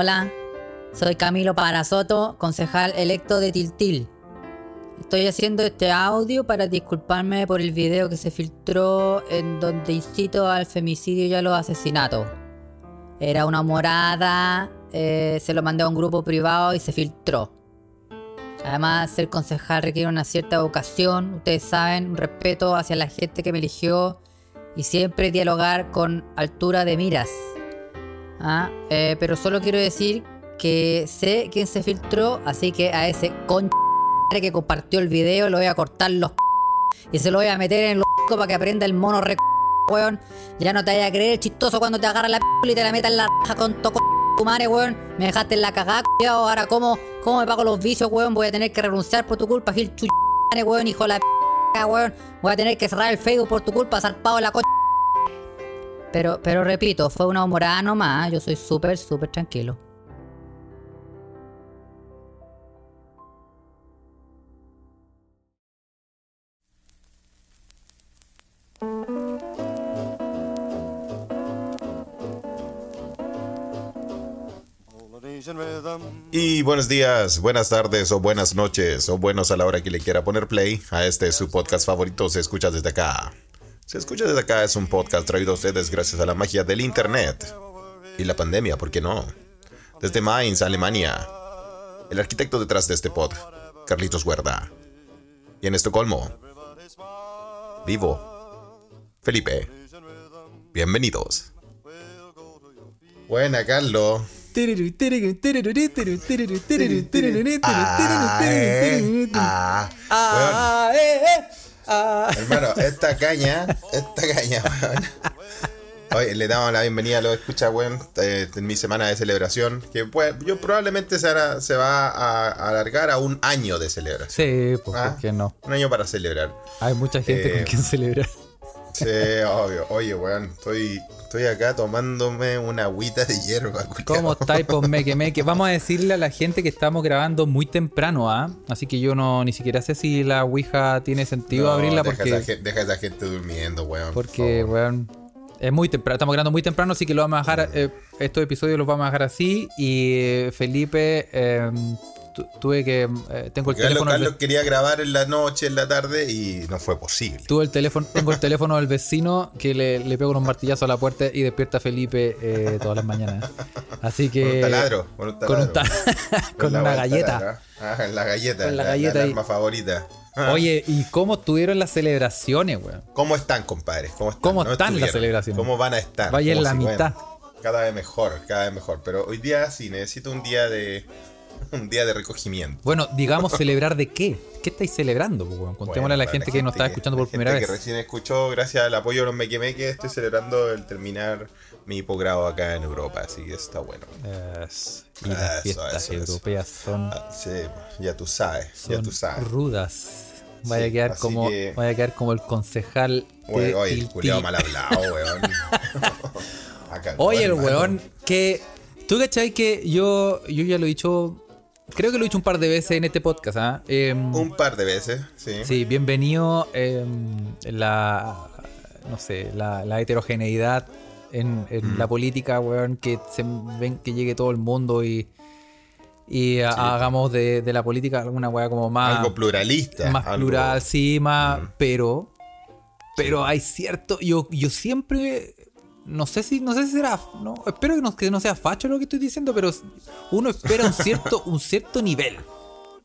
Hola, soy Camilo Parasoto, concejal electo de Tiltil. Estoy haciendo este audio para disculparme por el video que se filtró en donde incito al femicidio y a los asesinatos. Era una morada, eh, se lo mandé a un grupo privado y se filtró. Además, ser concejal requiere una cierta vocación, ustedes saben, un respeto hacia la gente que me eligió y siempre dialogar con altura de miras. Ah, eh, pero solo quiero decir que sé quién se filtró, así que a ese con que compartió el video lo voy a cortar los y se lo voy a meter en los para que aprenda el mono re weón. Ya no te vaya a creer chistoso cuando te agarra la y te la meta en la raja con toco madre, weón. Me dejaste en la cagada, Ahora, ¿cómo, ¿cómo me pago los vicios, weón? Voy a tener que renunciar por tu culpa, Gil chuch, weón, hijo de la weón. Voy a tener que cerrar el Facebook por tu culpa, zarpado la coche. Pero, pero repito, fue una humorada nomás. Yo soy súper, súper tranquilo. Y buenos días, buenas tardes o buenas noches o buenos a la hora que le quiera poner play a este su podcast favorito Se escucha desde acá. Se escucha desde acá es un podcast traído a ustedes gracias a la magia del internet y la pandemia, ¿por qué no? Desde Mainz, Alemania. El arquitecto detrás de este pod, Carlitos Huerda. Y en Estocolmo, vivo, Felipe. Bienvenidos. Buena, Carlos. Hermano, esta caña, esta caña, Oye, le damos la bienvenida a los escucha, weón, en mi semana de celebración. Que pues, yo probablemente se, se va a, alargar a un año de celebración. Sí, pues, ¿por qué no? Un año para celebrar. Hay mucha gente con quien celebrar. Sí, obvio. Oye, weón, estoy Estoy acá tomándome una agüita de hierba. ¿Cómo estáis, pues meque meque? Vamos a decirle a la gente que estamos grabando muy temprano, ¿ah? Así que yo no ni siquiera sé si la Ouija tiene sentido abrirla porque... deja a esa gente durmiendo, weón. Porque, weón, es muy temprano, estamos grabando muy temprano, así que lo vamos a dejar, eh, estos episodios los vamos a dejar así. Y eh, Felipe eh, tuve que. Eh, tengo el teléfono. Carlos quería grabar en la noche, en la tarde y no fue posible. Tuve el teléfono, tengo el teléfono del vecino que le, le pego unos martillazos a la puerta y despierta a Felipe eh, todas las mañanas. Así que. Con un taladro. Con, un taladro. con, una galleta. Ah, la galleta. Con la, galleta. arma favorita. Ah. Oye, ¿y cómo estuvieron las celebraciones, weón? ¿Cómo están, compadre? ¿Cómo están, ¿Cómo están las celebraciones? ¿Cómo van a estar? Vaya en la mitad. cada vez mejor, cada vez mejor. Pero hoy día sí necesito un día de un día de recogimiento. Bueno, digamos, celebrar de qué. ¿Qué estáis celebrando? Contémosle a la gente, que nos está escuchando por primera vez. Que recién escuchó, gracias al apoyo de los Mequemeque, estoy celebrando el terminar mi posgrado acá en Europa, así que está bueno. y las fiestas europeas son. Ah, sí, ya tú sabes, ya tú sabes. Rudas. Vaya, a quedar como, vaya a quedar como el concejal. oye, el culiado mal hablado, weón. oye, el weón que. ¿Tú cachai que yo, yo ya lo he dicho Creo que lo he dicho un par de veces en este podcast. ¿ah? Em, un par de veces, sí. Sí, bienvenido eh, la, no sé, la, heterogeneidad en, mm. la política, weón, que se ven que llegue todo el mundo y, y hagamos de, la política alguna weá como más... Algo pluralista. Más plural, sí, más... Mm. Pero... Pero hay cierto... Yo, yo siempre no sé si no sé si será no espero que no, que no sea facho lo que estoy diciendo pero uno espera un cierto un cierto nivel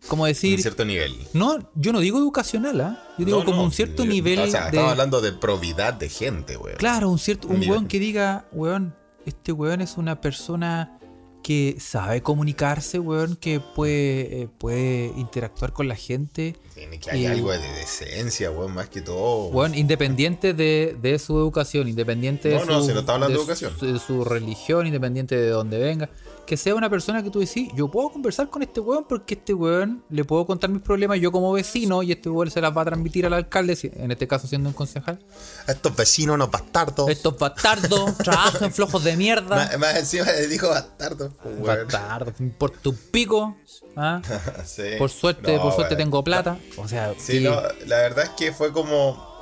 como decir un cierto nivel no yo no digo educacional ¿ah? yo digo como un cierto nivel o sea, estamos hablando de probidad de gente weón claro un cierto un, un weón que diga weón este weón es una persona que sabe comunicarse, weón, que puede, eh, puede interactuar con la gente. Tiene que haber algo de decencia, weón, más que todo. Weón, independiente de, de su educación, independiente de, no, su, no, está hablando de, educación. de su religión, independiente de dónde venga que sea una persona que tú decís, yo puedo conversar con este weón porque este weón le puedo contar mis problemas yo como vecino y este weón se las va a transmitir al alcalde, en este caso siendo un concejal. Estos vecinos no bastardos. Estos bastardos trabajan flojos de mierda. Más, encima le dijo bastardo. Bastardo, por tu pico. ¿ah? por suerte, por suerte tengo plata. O sea, sí, no, la verdad es que fue como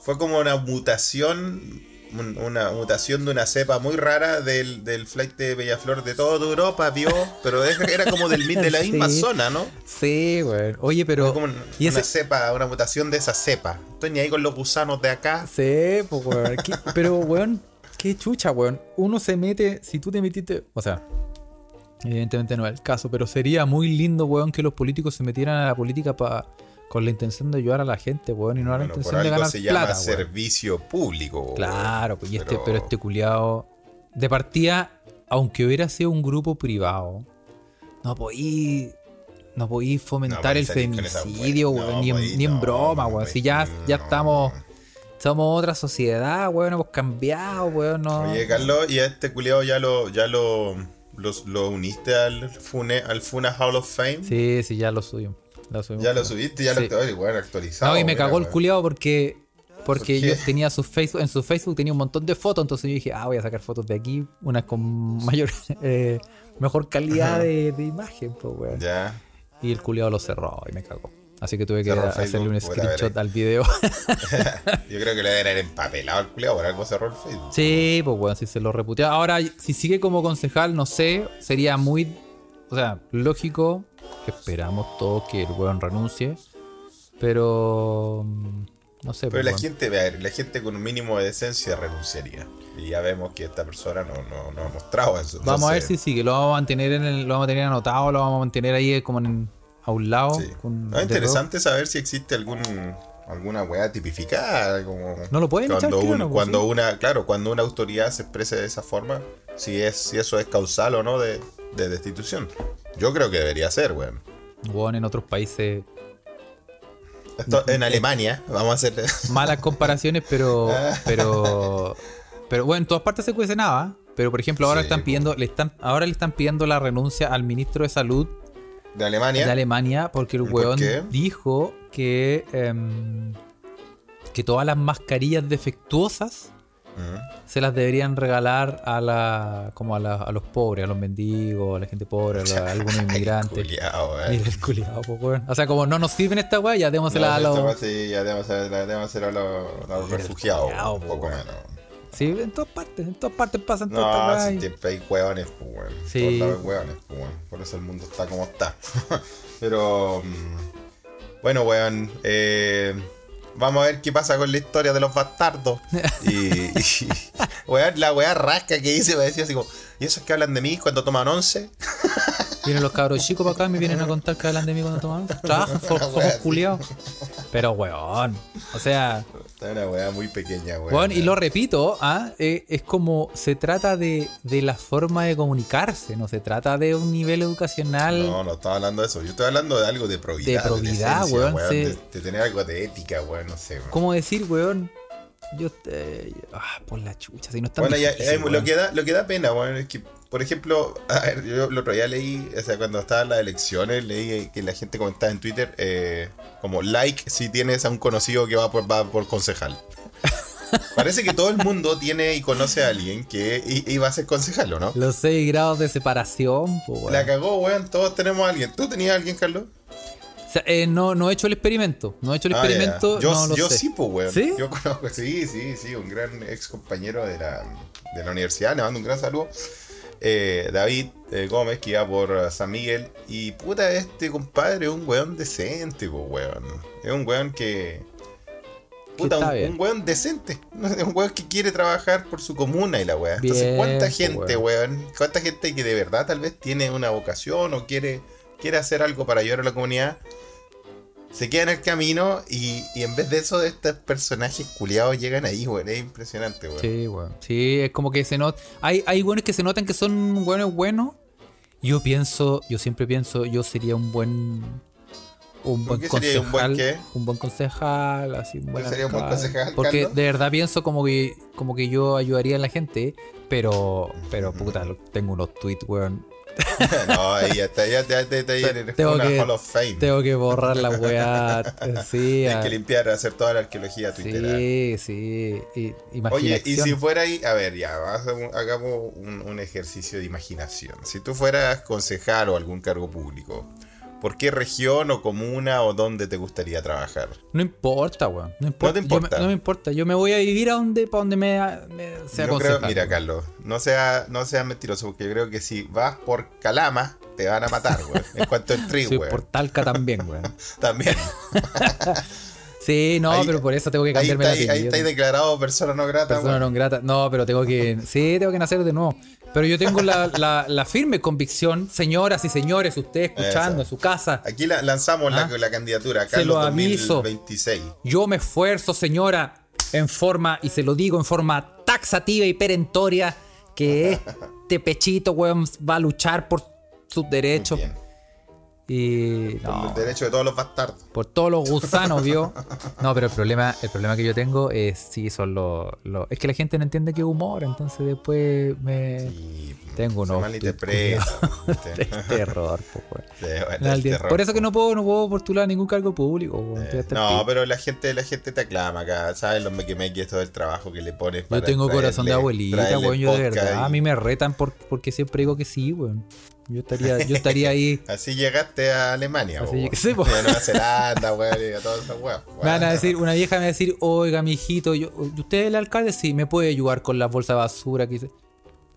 fue como una mutación un- una mutación de una cepa muy rara del, del flight de Bellaflor de toda Europa, vio, pero era como del de la misma Sí. zona, ¿no? Sí, weón. Oye, Pero como un- y una ese, cepa, una mutación de esa cepa. Estoy ni ahí con los gusanos de acá. Sí, pues. ¿Qué- Pero, weón, qué chucha, weón. Uno se mete, si tú te metiste, o sea, evidentemente no es el caso, pero sería muy lindo, weón, que los políticos se metieran a la política pa- con la intención de ayudar a la gente, weón, y no a la Bueno, por intención de algo ganar se llama plata, weón. servicio público. weón. Claro, pues, y este, Pero- pero este culiado, de partida, aunque hubiera sido un grupo privado, no podí. No podí fomentar el weá. weón, No ni, en, podí, ni en no, broma, weón. Si ya, ya estamos. Somos otra sociedad, weón, hemos cambiado, weón. No. Oye, Carlos, ¿y a este culiado ya lo, ya lo, los- lo uniste al Fune, al Funa Hall of Fame? Sí, sí, ya lo subimos. Lo subimos. Ya lo subiste, ya Sí. lo oye, weón, actualizado. No, y me mira, cagó el weón. culiado porque. Porque yo tenía su Facebook, en su Facebook tenía un montón de fotos, entonces yo dije, ah, voy a sacar fotos de aquí, unas con mayor, eh, mejor calidad de, de imagen, pues, weón. Ya. Y el culiado lo cerró y me cagó. Así que tuve que hacerle un screenshot al video. Yo creo que le deben haber empapelado al culiado, por algo cerró el Facebook. sí, pues bueno, si se lo reputea. Ahora, si sigue como concejal, no sé, sería muy, o sea, lógico, esperamos todos que el weón renuncie, pero mm, no sé. Pero pues, la gente, a ver, la gente con un mínimo de decencia renunciaría. Y ya vemos que esta persona no, no, no ha mostrado eso. Vamos a ver si Entonces, sigue, lo vamos a mantener en el, lo vamos a tener anotado, lo vamos a mantener ahí como en, a un lado. sí. con- No, es interesante saber si existe algún alguna weá tipificada. Como No lo pueden echar, cuando, creo, un-. Pues cuando Sí. una, claro, cuando una autoridad se exprese de esa forma, si es, si eso es causal o no de, de destitución. Yo creo que debería ser, weón. Weón, en otros países Esto, en Alemania, vamos a hacer. malas comparaciones, pero. pero. Pero bueno, en todas partes se cuece nada. Pero por ejemplo, ahora Sí, están pidiendo, le están, ahora le están pidiendo la renuncia al ministro de salud De Alemania. de Alemania porque el ¿Por weón dijo que. em, que todas las mascarillas defectuosas Se las deberían regalar a la. como a, la- a los pobres, a los mendigos, a la gente pobre, a, la- a algunos Ay, inmigrantes. culiao, weón. Mira el culiao, po, weón. O sea, como no nos sirven esta weá, ya démosela No, a los. sí, ya debemos hacer, la debemos hacer a los, a refugiados. culiao, un po, poco menos. Sí, en todas partes, en todas partes pasan todas estas No, si siempre hay hueones, pues, weón. Sí. Todos lados hay hueones, pues, weón. Por eso el mundo está como está. Pero, mm, bueno, weón. eh, vamos a ver qué pasa con la historia de los bastardos. Y, la weá rasca que hice me decía así como, ¿y esos que hablan de mí cuando toman once? Vienen los cabros chicos para acá y me vienen a contar que hablan de mí cuando toman. Trabajan, culiados. Pero, weón. O sea, Está una weá muy pequeña, weón. weón, y lo repito, ¿ah? Eh, es como se trata de, de la forma de comunicarse, no se trata de un nivel educacional. No, no estaba hablando de eso. Yo estoy hablando de algo de probidad. De probidad, decencia, weón, sí. De, de tener algo de ética, weón, no sé. weón. ¿Cómo decir, weón? Yo, eh, ah, por la chucha, si no está Bueno, ya, eh, lo, que da, lo que da pena, bueno, es que, por ejemplo, a ver, yo el otro día leí, o sea, cuando estaban las elecciones, leí que la gente comentaba en Twitter eh, como like si tienes a un conocido que va por, va por concejal. Parece que todo el mundo tiene y conoce a alguien que iba a ser concejal, ¿o no? Los seis grados de separación, pues. La cagó, weón, todos tenemos a alguien. ¿Tú tenías a alguien, Carlos? O sea, eh, no, no he hecho el experimento. No he hecho el Ah, experimento. Yo, no yo sé. sí, pues, weón. ¿Sí? Yo conozco, sí, sí, sí, un gran ex compañero de la, de la universidad, le mando un gran saludo. Eh, David eh, Gómez, que iba por uh, San Miguel. Y puta, este compadre es un weón decente, pues, weón. Es un weón que. Puta, un, un weón decente. Es un weón que quiere trabajar por su comuna y la weá. Entonces, ¿cuánta gente, weón? ¿Cuánta gente que de verdad tal vez tiene una vocación o quiere, quiere hacer algo para ayudar a la comunidad? Se queda en el camino y, y en vez de eso, estos personajes culiados llegan ahí, weón. Es impresionante, weón. Sí, weón. Sí, es como que se nota. Hay, hay buenos que se notan que son buenos buenos. Yo pienso, yo siempre pienso, yo sería un buen. Un ¿Por buen un concejal. qué? un buen concejal, así un buen sería un buen alcalde. concejal, Porque Carlos? de verdad pienso como que, como que yo ayudaría a la gente, pero, pero puta, lo- tengo unos tweets, weón. no, está, ya, ya eres Tengo una que- Hall of Fame. Tengo que borrar la weá. sí, Hay ah, que limpiar, hacer toda la arqueología tuitera. sí, sí. Y, Oye, y si fuera ahí, a ver, ya, hagamos un, un ejercicio de imaginación. Si tú fueras concejal o algún cargo público, ¿Por qué región o comuna o dónde te gustaría trabajar? No importa, weón. No importa. te Yo importa. me- no me importa. Yo me voy a vivir a donde, para donde me, me sea yo creo, concejal, mira. Carlos, no sea, no sea mentiroso, porque yo creo que si vas por Calama, te van a matar, weón. En cuanto entres, Soy weón. por Talca también, weón. También. Sí, no, Ahí- pero por eso tengo que Ahí cambiarme está, la ahí, ahí está ahí declarado persona no grata, Persona non grata. No, pero tengo que. Sí, tengo que nacer de nuevo. Pero yo tengo la, la- la firme convicción, señoras y señores, usted escuchando Eso. en su casa. Aquí la- lanzamos la, Ah. la candidatura, Se Carlos lo aviso. 2026. Yo me esfuerzo, señora, en forma, y se lo digo en forma taxativa y perentoria, que este pechito, weón, va a luchar por sus derechos. Bien. Y. Por No, el derecho de todos los bastardos. por todos los gusanos, ¿vio? No, pero el problema, el problema que yo tengo es, sí, son los, Es que la gente no entiende que es humor, entonces después me... Y Tengo unos terror. Sí. Por eso que no puedo, no puedo postular a ningún cargo público, el No, pero la gente, la gente te aclama acá, ¿sabes? Los mequimequis, todo el trabajo que le pones Yo para tengo corazón de abuelita, weón. Yo de verdad. y- A mí me retan por, porque siempre digo que sí, weón. Yo estaría, yo estaría ahí. Así llegaste a Alemania, Así sí, a Nueva Zelanda, weón, a todas esas weas. Me van a decir, una vieja me va a decir, oiga, mi hijito, yo, ¿usted es el alcalde? Sí, ¿me puede ayudar con las bolsas de basura? Que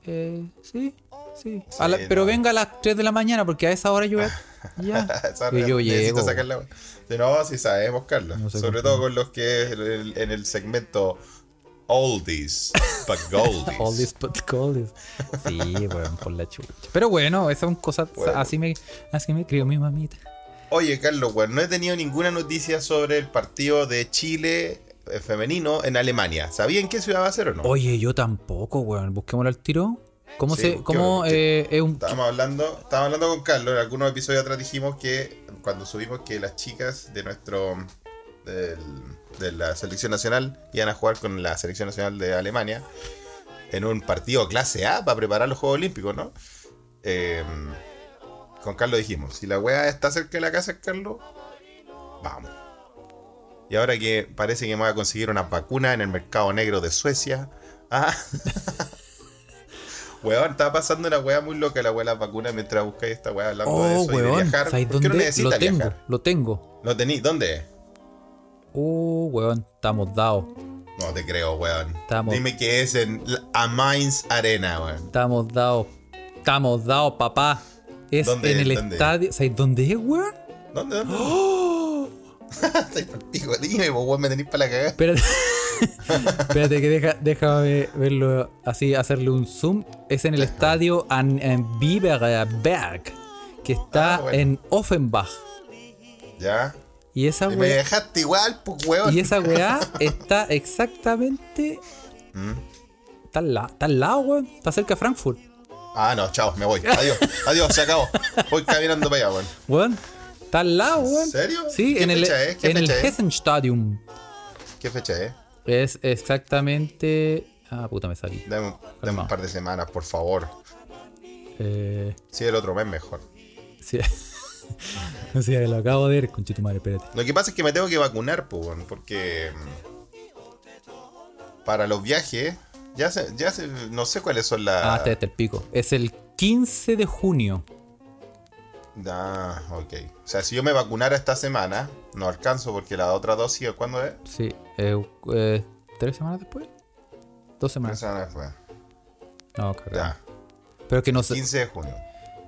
eh, sí, sí. La- pero venga a las 3 de la mañana porque a esa hora yo ya. Y yo llego. sacar la no, sí sabemos, Carlos. No sé Sobre todo con los que en el segmento Oldies, but Goldies. This but goldies. Sí, weón, por la chucha. Pero bueno, esas son cosas, Bueno. así me, así me crió mi mamita. Oye, Carlos, weón, no he tenido ninguna noticia sobre el partido de Chile eh, femenino en Alemania. ¿Sabían qué ciudad va a ser o no? Oye, yo tampoco, weón. Busquémoslo al tiro. ¿Cómo Sí, se, cómo eh, es un Estábamos hablando, estábamos hablando con Carlos, en algunos episodios atrás dijimos que cuando subimos que las chicas de nuestro del- de la selección nacional iban a jugar con la selección nacional de Alemania en un partido clase A para preparar los Juegos Olímpicos, ¿no? Eh, con Carlos dijimos, si la weá está cerca de la casa Carlos, vamos. Y ahora que parece que me voy a conseguir una vacuna en el mercado negro de Suecia. Ah. Weón, estaba pasando una weá muy loca la weá de las vacunas mientras buscáis esta weá hablando de Oh, eso y de weón. viajar. ¿Sabes ¿Por qué no dónde? necesitas Lo tengo, viajar? lo tengo. ¿Lo tení? ¿Dónde? Uh, weón, estamos dados. No te creo, weón. Estamos- Dime que es en la- a Mainz Arena, weón. Estamos dados. Estamos dados, papá. Es ¿Dónde en es? el ¿Dónde? estadio. ¿Sabes dónde es, weón? ¿Dónde? ¿Dónde? ¡Oh! Estoy dime, vos, weón, me tenés para la cagada. Espérate. Espérate que deja, déjame verlo así, hacerle un zoom. Es en el estadio An, en Biberberg, que está Ah, bueno. en Offenbach. Ya. Y esa Y me weá, dejaste igual, pues, weón. y esa weá está exactamente. Mm. Está al, la- está al lado, weón. Está cerca de Frankfurt. Ah, no, chao, me voy. Adiós, adiós, se acabó. Voy caminando para allá, weón. Weón. Está al lado, weón. serio? Sí, ¿Qué en el, fecha es? ¿Qué en el fecha es? Hessenstadium. ¿Qué fecha es? Es exactamente. Ah, puta, me salí. Dame, un- dame un par de semanas, por favor. Eh, Si el otro mes, mejor. sí. no sé, lo acabo de ver, conchito madre, espérate. Lo que pasa es que me tengo que vacunar, pues, weón, porque mm, para los viajes, ya se, ya se, no sé cuáles son las... Ah, este es el pico. Es el 15 de junio. Ah, ok. O sea, si yo me vacunara esta semana, no alcanzo porque la otra dosis, ¿cuándo es? Sí, eh, eh, ¿tres semanas después? Dos Tres semanas. semanas después. No, cagado. Ya, Pero que no, sa- 15 de junio.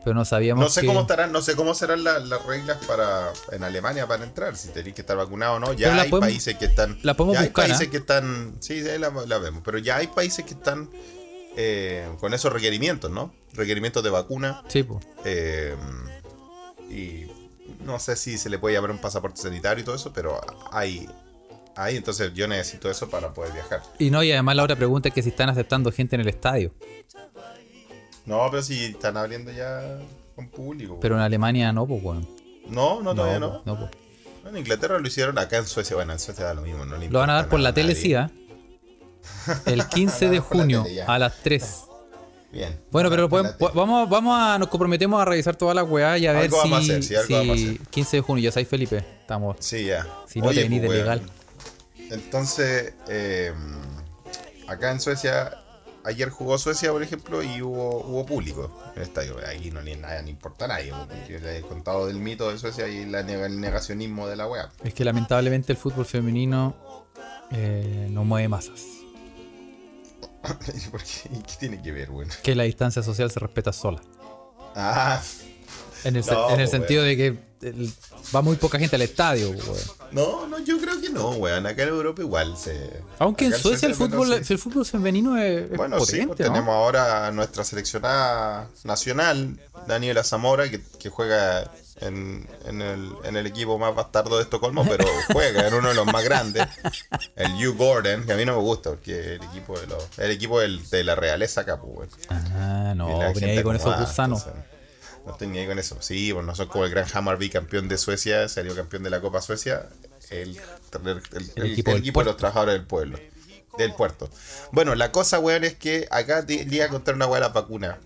Pero no sabíamos No sé que- cómo estarán, no sé cómo serán la- las reglas para en Alemania para entrar, si tenéis que estar vacunado o no. Ya hay podemos- países que están. la podemos ya hay buscar, países que están. Sí, ahí la, la vemos. Pero ya hay países que están eh, con esos requerimientos, ¿no? Requerimientos de vacuna. Sí, pues. eh, y no sé si se le puede llamar un pasaporte sanitario y todo eso, pero hay. Hay, entonces yo necesito eso para poder viajar. Y no, y además la otra pregunta es que si están aceptando gente en el estadio. No, pero si están abriendo ya con público. Pero en Alemania no, pues, weón. no, no, todavía no. no, pues. En Inglaterra lo hicieron, acá en Suecia, bueno, en Suecia da lo mismo. No le Lo van a dar por la tele. El 15 de junio tele, a las 3. Bien. Bueno, pero tele. vamos, vamos a, nos comprometemos a revisar toda la weá y a ver Algo si, vamos a hacer, sí, algo si vamos a hacer. 15 de junio, ya sabéis Felipe, estamos. Sí, ya. Si no te venís de pues, legal. Entonces, eh, acá en Suecia ayer jugó Suecia, por ejemplo, y hubo, hubo público en el estadio. Ahí no nada, ni importa a nadie. porque Le he contado del mito de Suecia y la el negacionismo de la wea. Es que lamentablemente el fútbol femenino eh, no mueve masas. ¿Y por qué? ¿Y qué tiene que ver, weón? Que la distancia social se respeta sola. Ah, En el, No, en el pues, sentido de que el- va muy poca gente al estadio, weón. no, no, yo creo no, weón. Acá en Europa igual se. Aunque en Suecia el fútbol, sí. el fútbol femenino es, es Bueno, sí, potente, pues ¿no? tenemos ahora a nuestra seleccionada nacional, Daniela Zamora, que, que juega en, en el, en el equipo más bastardo de Estocolmo, pero juega en uno de los más grandes, el Hugh Gordon, que a mí no me gusta, porque el equipo de, los, el equipo del- de la realeza acá, pues, weón. Ah, no, ahí con esos gusanos. entonces, No estoy ni ahí con eso. Sí, bueno, no son como el gran Hammarby, campeón de Suecia, salió campeón de la Copa Suecia. El, el- el- el equipo de los trabajadores del pueblo. Del puerto. Bueno, la cosa, weón, es que acá te iba a contar una weá de la vacuna.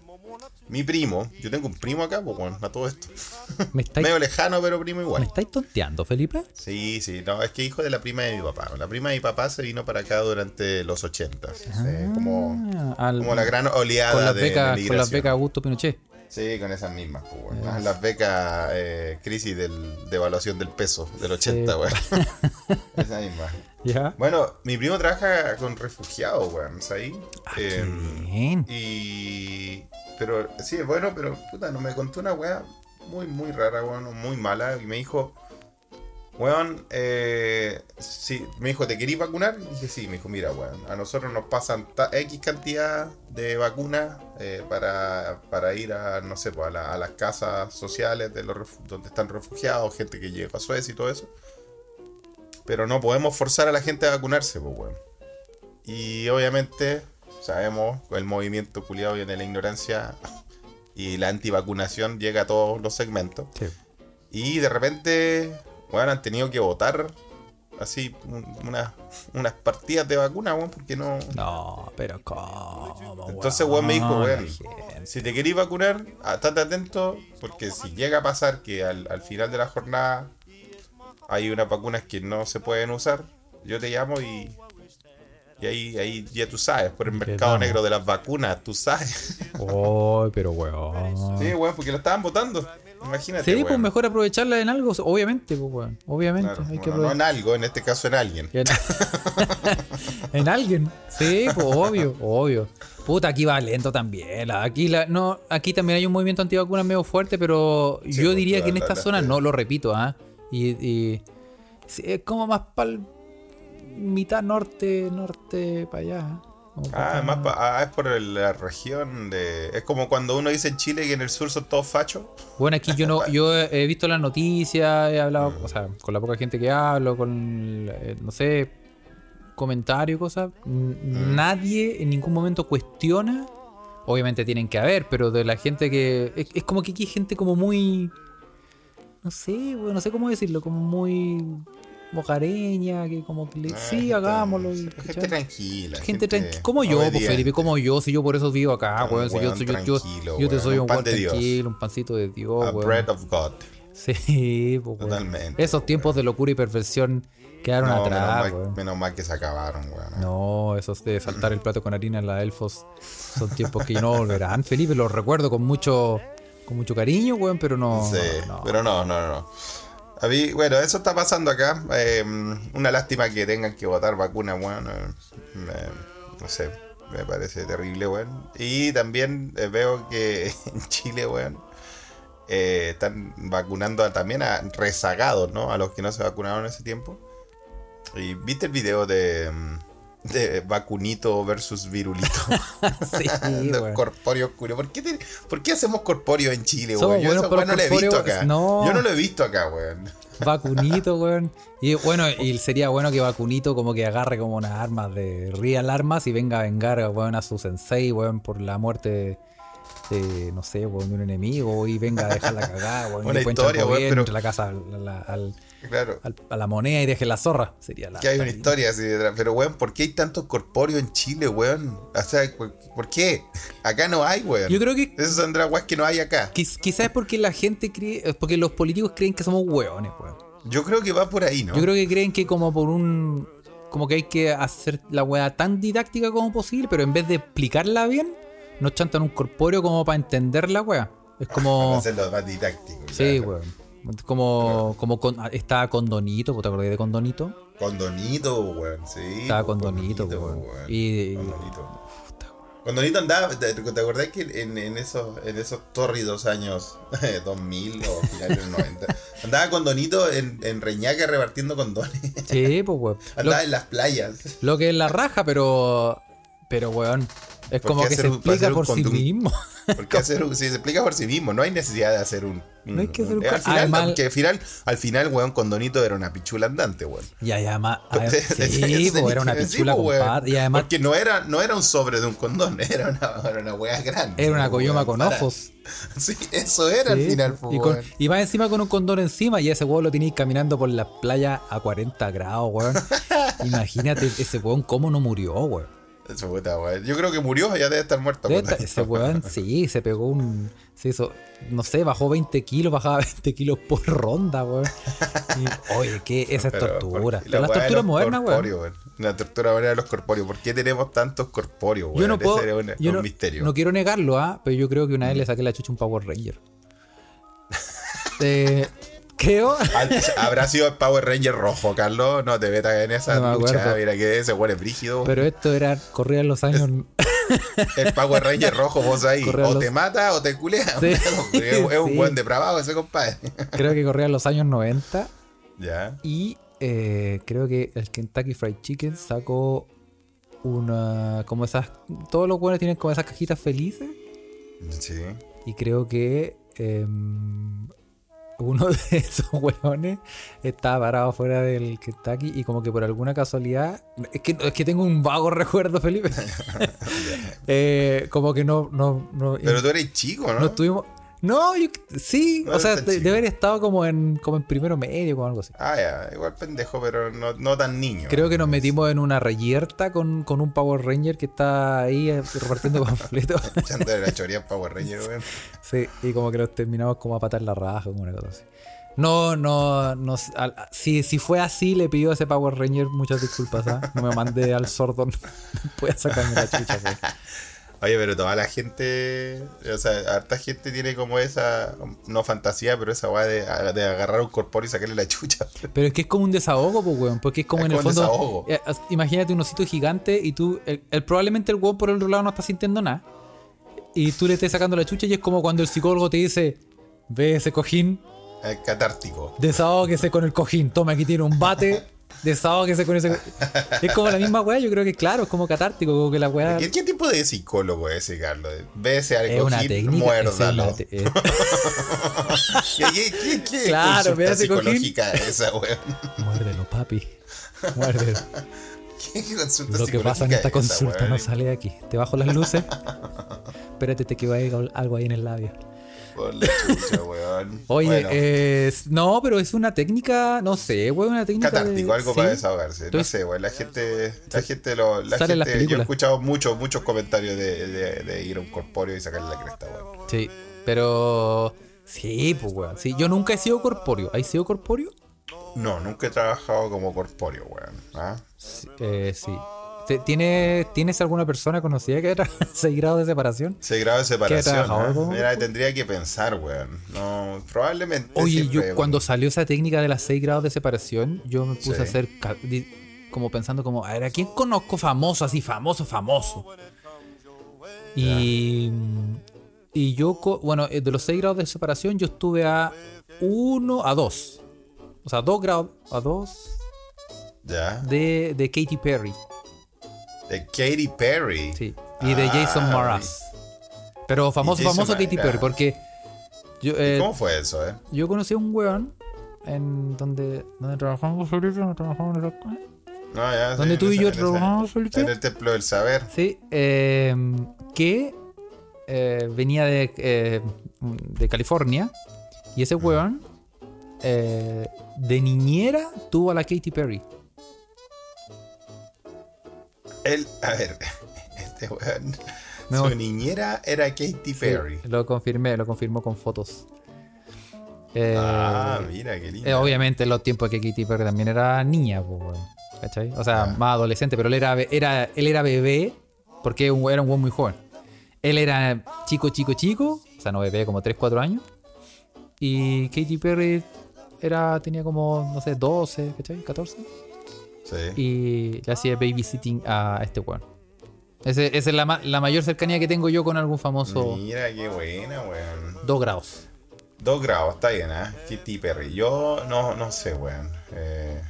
Mi primo, yo tengo un primo acá, pues, weón, a todo esto. ¿Me estáis, Medio lejano, pero primo ¿Me igual. estáis tonteando, Felipe? Sí, sí, no, es que hijo de la prima de mi papá. La prima de mi papá se vino para acá durante los 80. como, Ah, al- como la gran oleada con las de becas, con las becas Augusto Pinochet. Sí, con esas mismas, pues, weón. Ah, Las becas eh, crisis del, de evaluación del peso del 80, weón. Esa misma. Ya. Bueno, mi primo trabaja con refugiados, weón, ¿sabes? Eh, Bien. y. Pero, sí, es bueno, pero puta, no me contó una weá muy, muy rara, weón, muy mala. Y me dijo, weón, eh, sí, me dijo, ¿te querís vacunar? Y dije, sí, me dijo, mira, weón, a nosotros nos pasan X cantidad de vacunas eh, para, para ir a, no sé, pues, a, la- a las casas sociales de los donde están refugiados, gente que llega a Suecia y todo eso. Pero no podemos forzar a la gente a vacunarse, pues, weón. Y obviamente sabemos el movimiento culiado y de la ignorancia y la antivacunación llega a todos los segmentos. Sí. Y de repente, bueno, han tenido que votar así un- unas, unas partidas de vacuna, weón, porque no... No, pero ¿cómo? Entonces, weón, me dijo, weón, si te querís vacunar, ah, estate atento, porque si llega a pasar que al, al final de la jornada hay unas vacunas que no se pueden usar, yo te llamo y... Y ahí, ahí ya tú sabes, por el mercado negro de las vacunas, tú sabes. Ay, pero weón. Sí, weón, porque lo estaban votando. Imagínate. Sí, pues mejor aprovecharla en algo, obviamente, pues weón. Obviamente, Claro, hay que bueno, no en algo, en este caso en alguien. En, en alguien. Sí, pues obvio, obvio. Puta, aquí va lento también. la- Aquí la, no, aquí también hay un movimiento antivacunas medio fuerte, pero Sí, yo pues, diría que en esta zona, no lo repito, ¿ah? Y, y es como más para mitad norte, norte para allá. ¿Ah? Ah, más ah, es por el- la región de. Es como cuando uno dice en Chile que en el sur son todos fachos. Bueno, aquí yo no, yo he visto las noticias, he hablado, Mm. o sea, con la poca gente que hablo, con, eh, no sé, comentarios y cosas, Mm. nadie en ningún momento cuestiona, obviamente tienen que haber, pero de la gente que, es, es como que aquí hay gente como muy, no sé, bueno, no sé cómo decirlo, como muy mojareña, que como que le, Ah, sí, hagámoslo. y, Gente ¿cachai? tranquila. Gente tranquila, como yo, pues. Felipe, como yo, si yo por eso vivo acá, Un weón, si yo, weón soy- yo, yo, te weón, soy un un pan weón de Dios. tranquilo, un pancito de Dios, A weón. bread of God. Sí, pues, weón. Totalmente, Esos tiempos de locura y perversión quedaron No, atrás, menos, mal, weón. menos mal que se acabaron, weón. No, esos de saltar el plato con harina en la Elfos son tiempos que no volverán. Felipe, los recuerdo con mucho con mucho cariño, weón, pero no. Sí, no. pero no, no, no. A mí, bueno, eso está pasando acá. Eh, una lástima que tengan que votar vacunas, weón. me- no sé, me parece terrible, weón. Y también eh, veo que en Chile, weón, eh, están vacunando también a rezagados, ¿no? A los que no se vacunaron en ese tiempo. Y viste el video de, mm, de vacunito versus virulito. sí, Los corpóreos oscuros. ¿Por qué, te- por qué hacemos corpóreo en Chile, weón? Yo weá no lo he visto acá. No. Yo no lo he visto acá, weón. Vacunito, weón. Y bueno, y sería bueno que Vacunito como que agarre como unas armas de real armas y venga a vengar, weón, a su sensei, weón, por la muerte de, no sé, weón, de un enemigo y venga a dejar la cagada, weón. Una historia, weón, pero- la casa al- al- al- Claro. al- a la moneda y deje la zorra. Sería la. Que hay una historia así detrás. Pero, weón, ¿por qué hay tantos corpóreos en Chile, weón? O sea, ¿por, qué? Acá no hay, weón. Yo creo que Eso saldrá weón que no hay acá. Quiz- Quizás es porque la gente cree, es porque los políticos creen que somos hueones, weón. Yo creo que va por ahí, ¿no? Yo creo que creen que como por un como que hay que hacer la weá tan didáctica como posible, pero en vez de explicarla bien, nos chantan un corpóreo como para entender la weá. Es Para como. hacerlo más didáctico. Sí, claro. weón. Como, como con, estaba Condonito, ¿te acordás de Condonito? Condonito, weón, sí. Estaba Condonito, weón. Y, Condonito. Condonito andaba, ¿te, te acordás que en, en esos, en esos tórridos años 2000 o finales de los 90, andaba Condonito en, en Reñaca repartiendo condones? sí, pues weón. Lo, andaba en las playas. lo que es la raja, pero. Pero weón. Es ¿Por como que se un- explica por sí mismo. Porque hacer un- si se explica por sí mismo, no hay necesidad de hacer un. No hay que hacer un al co- final, Además- porque al final, al final, weón, Condonito era una pichula andante, weón. Y además. ah, Sí, era una pichula, weón. Y además Porque no era, no era un sobre de un condón, era una, era una weá grande. era una coyoma con para- ojos. Sí, eso era al final, y, con- weón. y más encima con un condón encima y ese weón lo tenéis caminando por la playa a 40 grados, weón. Imagínate ese weón cómo no murió, weón. Puta, weón. Yo creo que murió, ya debe estar muerto. Debe estar- ese weón sí, se pegó un... Se hizo, no sé, bajó 20 kilos, bajaba 20 kilos por ronda, weón. Oye, ¿qué? Esa es Pero, tortura. Pero de torturas los modernas, weón. La tortura moderna de los corpóreos. ¿Por qué tenemos tantos corpóreos, weón? Yo no puedo... Ese era un, yo un no, misterio. no quiero negarlo, ¿ah? Pero yo creo que una vez le saqué la chucha a un Power Ranger. Eh, creo... Habrá sido el Power Ranger rojo, Carlos. No te metas en esa No lucha. Mira que ese weón es brígido. Pero esto era... Corría en los años... El Power Ranger rojo, vos ahí. Corre a O los- te mata o te culea. Sí, es es un sí. buen depravado ese compadre. creo que corría en los años 90. ya. Y eh, creo que el Kentucky Fried Chicken sacó una. Como esas. Todos los buenos tienen como esas cajitas felices. Sí. Y creo que. em, uno de esos hueones estaba parado fuera del Kentucky y como que por alguna casualidad, es que, es que tengo un vago recuerdo, Felipe, Eh, como que no, no, no, Pero tú eres chico, ¿no? no estuvimos, no, yo- sí, No o sea, eres tan de, chico. de haber estado como en, como en primero medio, como algo así. Ah, ya. Igual pendejo, pero no, no tan niño. Creo que nos metimos en una reyerta con, con un Power Ranger que está ahí eh, repartiendo panfletos. Echándole la choría Power Ranger, weón. sí, y como que los terminamos como a patar la raja, como una cosa así. No, no, no. al- si, si fue así, le pido a ese Power Ranger muchas disculpas, ¿ah? No me mandé al sordo, no puede sacarme la chucha, pues. Oye, pero toda la gente, o sea, harta gente tiene como esa, no fantasía, pero esa weá de, de agarrar un corpóreo y sacarle la chucha. Pero es que es como un desahogo, pues, weón. Porque es como Es en el como un fondo. desahogo. eh, imagínate un osito gigante y tú. el- el- probablemente el weón por el otro lado no está sintiendo nada. Y tú le estés sacando la chucha y es como cuando el psicólogo te dice: Ve ese cojín, Es catártico. desahógese con el cojín. Toma, aquí tiene un bate. Desahógese con ese. Es como la misma weá, yo creo que claro, es como catártico, como que la weá. ¿Qué, qué tipo de psicólogo es ese, Carlos? Vese al Es una cojín, técnica. es muérdalo. una te- eh, ¿Qué, qué, qué, qué Claro, consulta ve ese cojín. psicológica es esa, weón? Muérdelo, papi. Muérdelo. ¿Qué consulta Lo que pasa en esta es esa, consulta no sale de aquí. Te bajo las luces. Espérate, te que va a ir algo ahí en el labio. Por la chucha, weón. Oye, Bueno, eh, no, pero es una técnica, no sé, güey, una técnica. catártico, de- algo sí. para desahogarse. No Entonces, sé, weón. La gente, la gente lo. La Sale en las gente, yo he escuchado muchos, muchos comentarios de, de, de ir a un corpóreo y sacarle la cresta, weón. Sí, pero. Sí, pues, weón. Sí, yo nunca he sido corpóreo. ¿Has sido corpóreo? No, nunca he trabajado como corpóreo, weón. ¿Ah? Sí. Eh, sí. ¿Tienes, ¿Tienes alguna persona conocida que era 6 grados de separación? Se graba de separación. como Mira, tendría que pensar, weón. No, probablemente. Oye, yo cuando salió esa técnica de las 6 grados de separación, yo me puse Sí. a hacer como pensando como, a ver, ¿a quién conozco famoso así, famoso, famoso? Y, y yo, bueno, eh, de los 6 grados de separación, yo estuve a 1, a 2. O sea, 2 grados, a 2 Ya. de, de Katy Perry, De Katy Perry. sí. Y de Ah, Jason Mraz. Pero famoso, famoso Katy. Perry, porque yo, ¿Y eh, ¿Cómo fue eso, eh? yo conocí a un weón en donde, donde trabajamos, Felipe, donde trabajamos en el- No, ya, Donde sí, tú y yo trabajamos, Felipe. En el templo del saber. Sí, eh, que eh, venía de, de California y ese weón de niñera tuvo a la Katy Perry. Él, a ver, este weón. No. Su niñera era Katy Perry. Sí, lo confirmé, lo confirmó con fotos. Eh, ah, mira, qué lindo. eh, obviamente en los tiempos que Katy Perry también era niña, pues, weón. ¿cachai? O sea, Ya. más adolescente, pero él era, él era bebé porque era un buen muy joven. Él era chico, chico, chico, o sea, no bebé, como 3, 4 años. Y Katy Perry era, tenía como, no sé, 12, ¿cachai? 14. Sí. Y le hacía babysitting a este weón. Esa es la, ma- la mayor cercanía que tengo yo con algún famoso. Mira qué buena, weón. Dos grados. Dos grados, está bien, ¿eh? Katy Perry. Yo no, no sé, weón. Eh,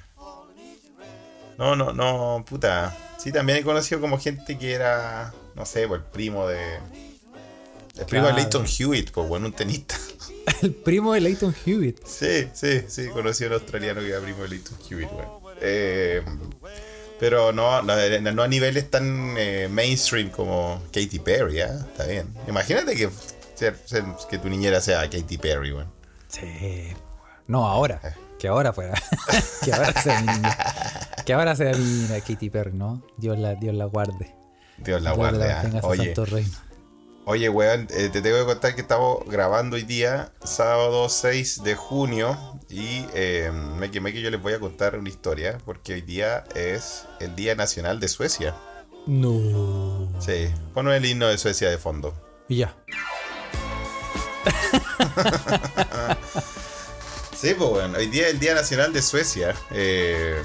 No, no, no, puta. Sí, también he conocido como gente que era, no sé, pues, el primo de. El primo de. Leighton Hewitt, pues, bueno, un tenista. El primo de Leighton Hewitt. Sí, sí, sí, conocí a un australiano que era primo de Leighton Hewitt, weón. Eh, pero no, no, no a niveles tan eh, mainstream como Katy Perry, ¿ah? Está bien. Imagínate que, ser- ser- que tu niñera sea Katy Perry, weón. Sí. No, ahora. Que ahora fuera. que ahora sea mi niña. Que ahora sea mi niña Katy Perry, ¿no? Dios la, Dios la guarde. Dios la Dios guarde. ¿ah? tenga en su Oye, reino. oye, weón, eh, te tengo que contar que estamos grabando hoy día, sábado 6 de junio, y eh, me quemé que yo les voy a contar una historia, porque hoy día es el Día Nacional de Suecia. No. Sí, pon el himno de Suecia de fondo. Y ya. Sí, pues bueno, hoy día es el Día Nacional de Suecia. eh,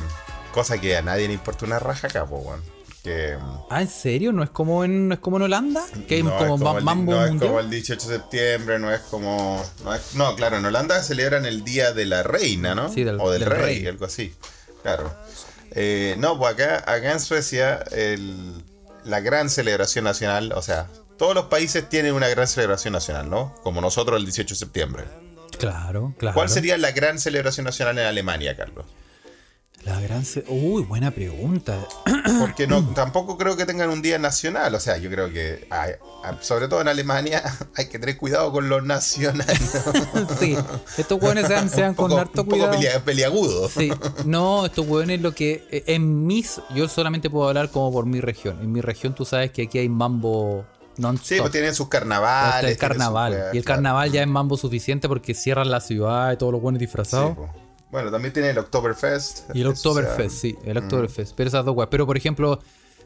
cosa que a nadie le importa una raja acá, pues bueno. Que, Ah, ¿en serio? ¿No es como en, no es como en Holanda? Que no como, es ma- el, mambo no es mundial. como el 18 de septiembre, no es como. No, es- no, claro, en Holanda celebran el Día de la Reina, ¿no? Sí, del- o del, del rey, rey. algo así. Claro. Eh, no, pues acá, acá en Suecia, el- la gran celebración nacional, o sea, todos los países tienen una gran celebración nacional, ¿no? Como nosotros el 18 de septiembre. Claro, claro. ¿Cuál sería la gran celebración nacional en Alemania, Carlos? La gran... ce- Uy, buena pregunta. Porque no, tampoco creo que tengan un día nacional. O sea, yo creo que, hay- sobre todo en Alemania, hay que tener cuidado con los nacionales. sí. Estos hueones sean, sean un con poco, harto un poco cuidado. pelea- peliagudo. Sí, no, estos hueones lo que. eh, En mis. Yo solamente puedo hablar como por mi región. En mi región tú sabes que aquí hay mambo. Sí, pues tienen sus carnavales. el tienen sus carnaval. y el claro. carnaval ya es mambo suficiente porque cierran la ciudad y todos los buenos Sí, disfrazados. po. Bueno, también tiene el Oktoberfest. y el Eso, o sea, Oktoberfest, sí, el Oktoberfest. Pero esas dos weas. Pero por ejemplo,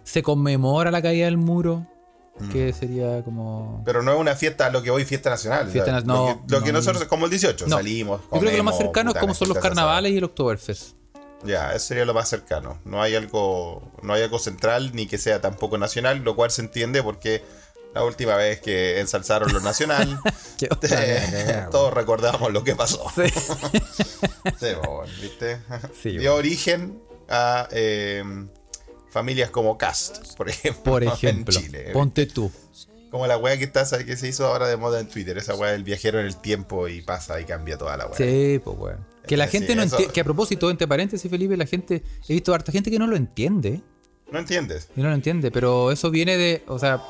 se conmemora la caída del muro. Que sería como. Pero no es una fiesta, lo que hoy fiesta nacional. Fiesta na- lo no, que, lo que no. nosotros, como el 18, No. salimos. Yo creo que lo más cercano es como son los carnavales y el Oktoberfest. Ya, eso sería lo más cercano. No hay algo, no hay algo central ni que sea tampoco nacional, lo cual se entiende porque la última vez que ensalzaron lo nacional, eh, todos recordamos lo que pasó. Sí. Sí, bueno, ¿viste? Sí, Dio origen a eh, familias como Cast, por ejemplo, Por en ejemplo, Chile. ponte tú. Como la weá que está, que se hizo ahora de moda en Twitter, esa weá del viajero en el tiempo y pasa y cambia toda la weá. Sí, pues weón. Que la Sí, gente no entiende. Que a propósito, entre paréntesis, Felipe, la gente. He visto harta gente que no lo entiende. ¿No entiendes? Y no lo entiende, pero eso viene de. O sea.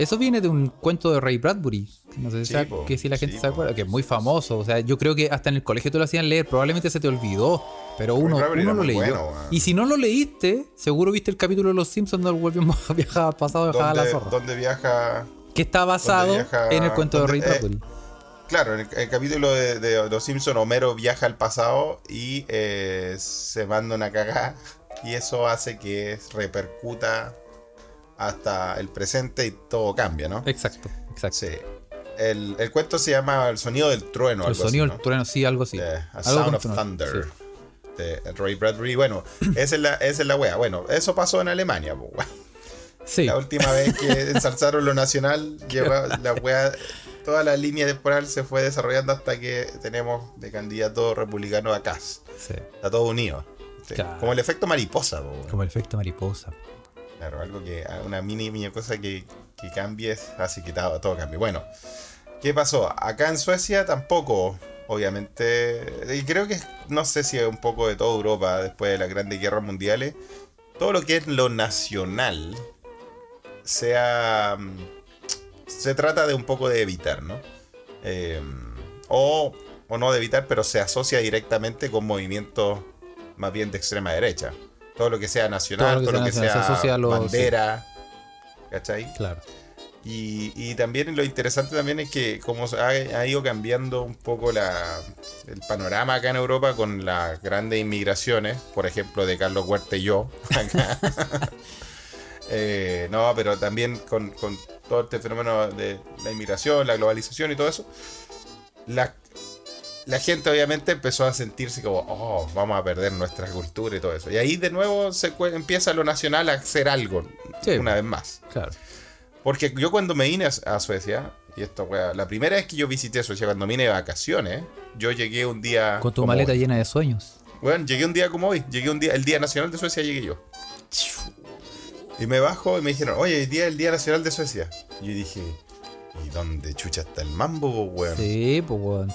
Eso viene de un cuento de Ray Bradbury. No sé si, Sí, sabe- po, que si la gente sí, se po. acuerda, que es muy famoso. O sea, yo creo que hasta en el colegio te lo hacían leer. Probablemente se te olvidó. Pero uno, uno lo leyó. bueno, y si no lo leíste, seguro viste el capítulo de Los Simpsons donde volvió viajaba al pasado, viajaba a la ¿Dónde, zorra. dónde viaja? Que está basado viaja- en el cuento de Ray eh, Bradbury. Claro, en el, el capítulo de, de Los Simpsons, Homero viaja al pasado y eh, se manda una cagada. Y eso hace que repercuta hasta el presente y todo cambia, ¿no? Exacto, exacto. Sí. El, el cuento se llama El sonido del trueno. el algo sonido del ¿no? trueno, sí, algo así. De A Algo Sound of trueno, Thunder. sí. De Ray Bradbury. Bueno, esa es la, esa es la wea. Bueno, eso pasó en Alemania, pues, wea. Sí. La última vez que ensalzaron lo nacional, lleva la wea, toda la línea temporal se fue desarrollando hasta que tenemos de candidato republicano a Kass. sí. Está todo unido. Sí. Claro. Como el efecto mariposa, po, wea. Como el efecto mariposa. Claro, algo que, una mini, cosa que, que cambies, así que todo, todo. Bueno, ¿qué pasó? Acá en Suecia tampoco, obviamente, y creo que no sé si es un poco de toda Europa después de las grandes guerras mundiales, todo lo que es lo nacional sea mm, se trata de un poco de evitar, ¿no? Eh, o, o no de evitar, pero se asocia directamente con movimientos más bien de extrema derecha. Todo lo que sea nacional, todo lo que, nacional, se sea, asocia a lo- bandera, ¿cachai? Claro. Y, y también lo interesante también es que como ha, ha ido cambiando un poco la, el panorama acá en Europa con las grandes inmigraciones, por ejemplo de Carlos Huerta y yo, acá. Eh, no, pero también con, con todo este fenómeno de la inmigración, la globalización y todo eso, la, la gente obviamente empezó a sentirse como, oh, vamos a perder nuestra cultura y todo eso. Y ahí de nuevo se empieza lo nacional a hacer algo, Sí. una vez más. Claro. Porque yo cuando me vine a, Suecia, y esto, wea, la primera vez que yo visité Suecia, cuando vine de vacaciones, yo llegué un día... Con tu maleta hoy. llena de sueños. Bueno, llegué un día como hoy, llegué un día, el Día Nacional de Suecia llegué yo. Y me bajo y me dijeron, oye, hoy día es el Día Nacional de Suecia. Y yo dije, ¿y dónde chucha está el mambo, weón? Sí, pues, weón.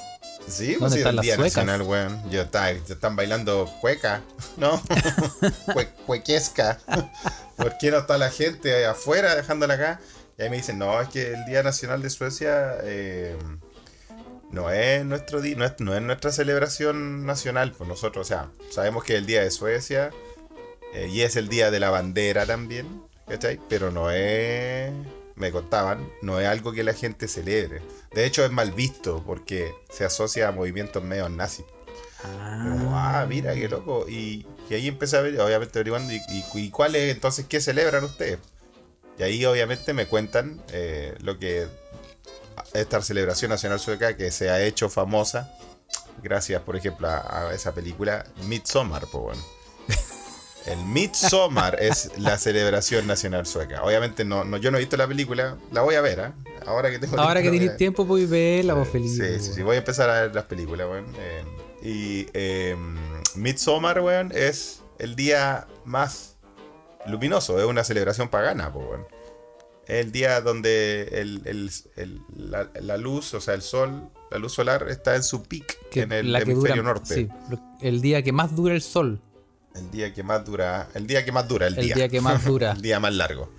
Sí, pues ¿Dónde sí, están el Día? Nacional, weón. Ya está, ya están bailando cueca, ¿no? Cue- cuequesca. ¿Por qué no está la gente afuera dejándola acá? Y ahí me dicen, no, es que el Día Nacional de Suecia eh, no es nuestro día, no es, no es nuestra celebración nacional. Pues nosotros, o sea, sabemos que es el Día de Suecia eh, y es el Día de la Bandera también, ¿cachai? Pero no es, me contaban, no es algo que la gente celebre. De hecho, es mal visto porque se asocia a movimientos medio nazis. Como, ah, mira, qué loco. Y, y ahí empecé a ver, obviamente averiguando, y, y, y cuál es entonces, qué celebran ustedes? Y ahí obviamente me cuentan eh, lo que esta celebración nacional sueca que se ha hecho famosa gracias, por ejemplo, a, a esa película Midsommar, pues bueno. El Midsommar es la celebración nacional sueca. Obviamente no, no, yo no he visto la película, la voy a ver, ¿ah? Ahora que tengo Ahora que tiempo, la voy a tienes ver. tiempo, verla, vos feliz. Sí, sí, sí, voy a empezar a ver las películas, weón. Eh, y eh, Midsommar, weón, es el día más luminoso, es una celebración pagana, pues, weón. Es el día donde el, el- el- la, la luz, o sea, el sol, la luz solar está en su pic en el hemisferio dura, norte. sí, el día que más dura el sol. El día que más dura, el día que más dura, el, El día. día que más dura. el día más largo.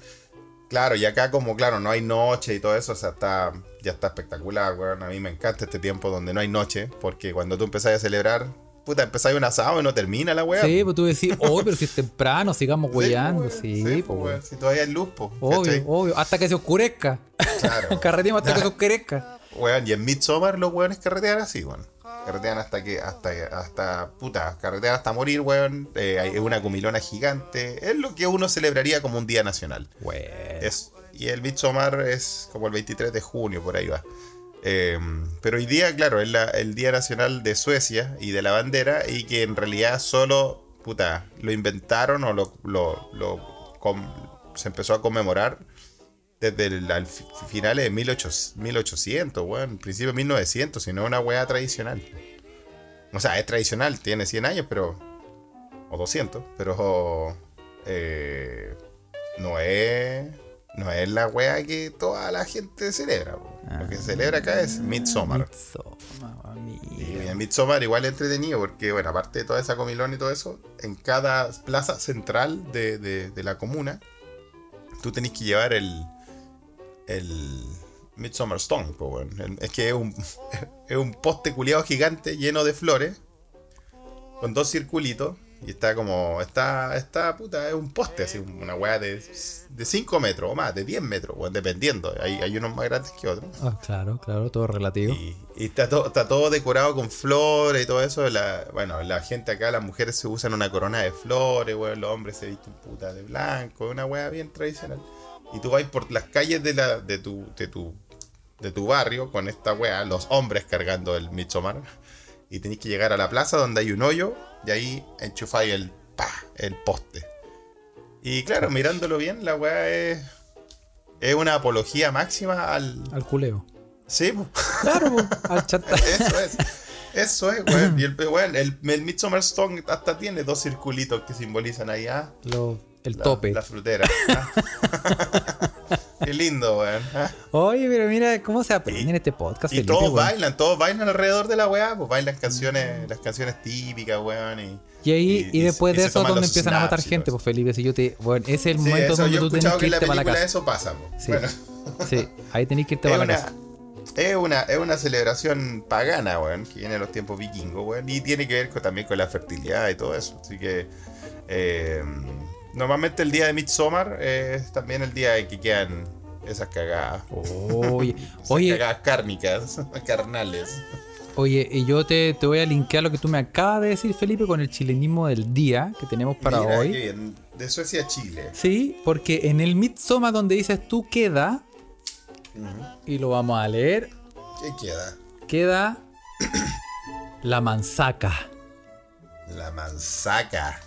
Claro, y acá como, claro, no hay noche y todo eso, o sea, está, ya está espectacular, weón. A mí me encanta este tiempo donde no hay noche, porque cuando tú empezás a celebrar, puta, empezás un asado y no termina la weá. Sí, pues tú decís, oh, pero si es temprano, sigamos Sí, huellando. weón, Sí, sí, pues, weón, Si todavía hay luz, pues. Obvio, obvio. Hasta que se oscurezca. Claro. Carreteamos hasta que se oscurezca. Weón, y en Midsommar los weones carretean así, weón. Carretean hasta que, hasta, hasta, puta, carretean hasta morir, weón. Eh, hay una comilona gigante. Es lo que uno celebraría como un día nacional. Bueno. Es, y el Midsommar es como el 23 de junio, por ahí va. Eh, pero hoy día, claro, es la- el Día Nacional de Suecia y de la bandera, y que en realidad solo, puta, lo inventaron o lo, lo- lo com- se empezó a conmemorar desde el al fi- finales de 1800, 1800 weón, principio de 1900, si no es una weá tradicional. O sea, es tradicional, tiene 100 años, pero. O 200, pero. eh, no es. No es la weá que toda la gente celebra. Lo que se celebra acá es Midsommar. Midsommar, Y amiga. en Midsommar igual es entretenido porque, bueno, aparte de toda esa comilón y todo eso, en cada plaza central de, de- de la comuna, tú tenés que llevar el, el Midsummer Stone, weón. El- Es que es un, es un poste culiado gigante lleno de flores, con dos circulitos, y está como, está, está, puta, es un poste, así, una weá de 5 metros o más, de 10 metros, weón, dependiendo. Hay, hay unos más grandes que otros. Ah, claro, claro, todo relativo. Y, y está, todo, está todo decorado con flores y todo eso. La, bueno, la gente acá, las mujeres se usan una corona de flores, weón, los hombres se visten puta de blanco, una weá bien tradicional. Y tú vas por las calles de, la, de, tu, de, tu, de tu barrio con esta weá, los hombres cargando el Midsommar. Y tenéis que llegar a la plaza donde hay un hoyo y ahí enchufáis el, pa, el poste. Y claro, mirándolo bien, la weá es, es una apología máxima al... Al culeo. Sí, po. Claro, po, al chantaje. Eso es. Eso es, weón. Y el, weón, el, el Midsommar Stone hasta tiene dos circulitos que simbolizan ahí, ah, el la, tope. La frutera. ah. Qué lindo, weón. ah. Oye, pero mira cómo se aprende en este podcast. Y Felipe, todos weón. bailan, todos bailan alrededor de la weá, pues bailan canciones, las canciones típicas, weón. Y, Y ahí, y, y- después y de eso, toman donde empiezan a matar gente, pues Felipe, si yo te. Bueno, ese es el Sí, momento eso, donde tú tenés que que irte para la casa. eso pasa. Sí. Bueno. Sí, ahí tenés que irte Es para la casa. es, una, es una celebración pagana, weón, que viene de los tiempos vikingos, weón, y tiene que ver con- también con la fertilidad y todo eso. Así que eh, normalmente el día de Midsommar es también el día en que quedan Esas cagadas. Oye, Esas oye, cagadas cárnicas, carnales. oye, y yo te, te voy a linkear lo que tú me acabas de decir, Felipe, con el chilenismo del día que tenemos para Mira, hoy. qué bien. De Suecia a Chile. Sí, porque en el Midsommar donde dices tú queda, y lo vamos a leer, ¿Qué queda? queda la manzaca. La manzaca.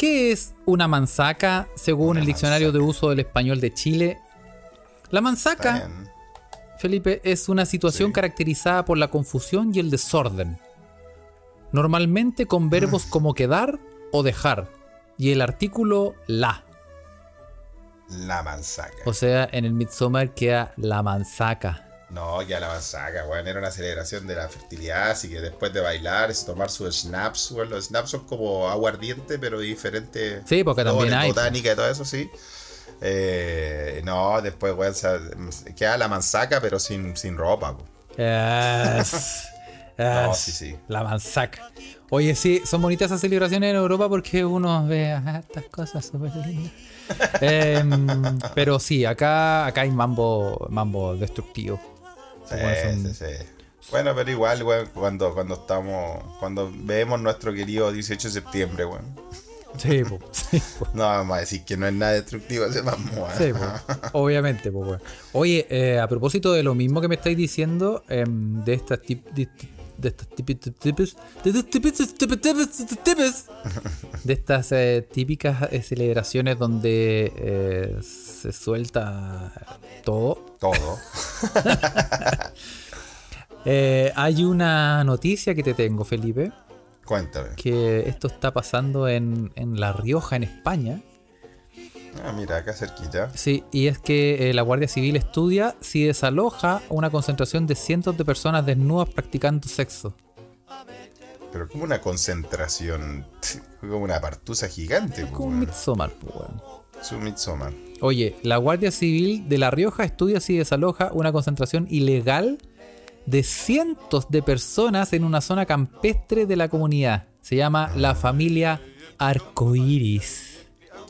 ¿Qué es una manzaca según Una el diccionario de uso del español de Chile? La manzaca, Bien. Felipe, es una situación Sí. caracterizada por la confusión y el desorden. Normalmente con verbos Mm. como quedar o dejar. Y el artículo la. La manzaca. O sea, en el Midsommar queda la manzaca. No, ya la manzaca, weón. Era una celebración de la fertilidad, así que después de bailar, es tomar sus snaps, weón. Los snaps son como aguardiente, pero diferente. Sí, porque también hay. botánica y todo eso, sí. Eh, no, después, weón, queda la manzaca, pero sin, sin ropa, po. Es- No, sí, sí. La manzaca. Oye, sí, son bonitas esas celebraciones en Europa porque uno ve ah, estas cosas súper lindas. Em, pero sí, acá, acá hay mambo, mambo destructivo. Sí, Bueno, son- sí, sí. Bueno, pero igual, weón, cuando, cuando estamos, cuando vemos nuestro querido 18 de septiembre, weón. Sí, po, sí, po, No vamos a decir que no es nada destructivo ese mambo, weón. sí, po. obviamente. po, weón. Oye, eh, a propósito de lo mismo que me estáis diciendo, em, de estas tip, de, de estas tipis, de estas eh, típicas eh, celebraciones donde eh, se suelta todo. Todo. Eh, hay una noticia que te tengo, Felipe, Cuéntame. que esto está pasando en, en La Rioja, en España. Ah, mira, acá cerquita. Sí, y es que eh, la Guardia Civil estudia si desaloja una concentración de cientos de personas desnudas practicando sexo. Pero como una concentración, como una partusa gigante, Es po, como un. Midsommar, pues, weón. Su Midsommar. Oye, la Guardia Civil de La Rioja estudia si desaloja una concentración ilegal de cientos de personas en una zona campestre de la comunidad. Se llama la familia Arcoiris.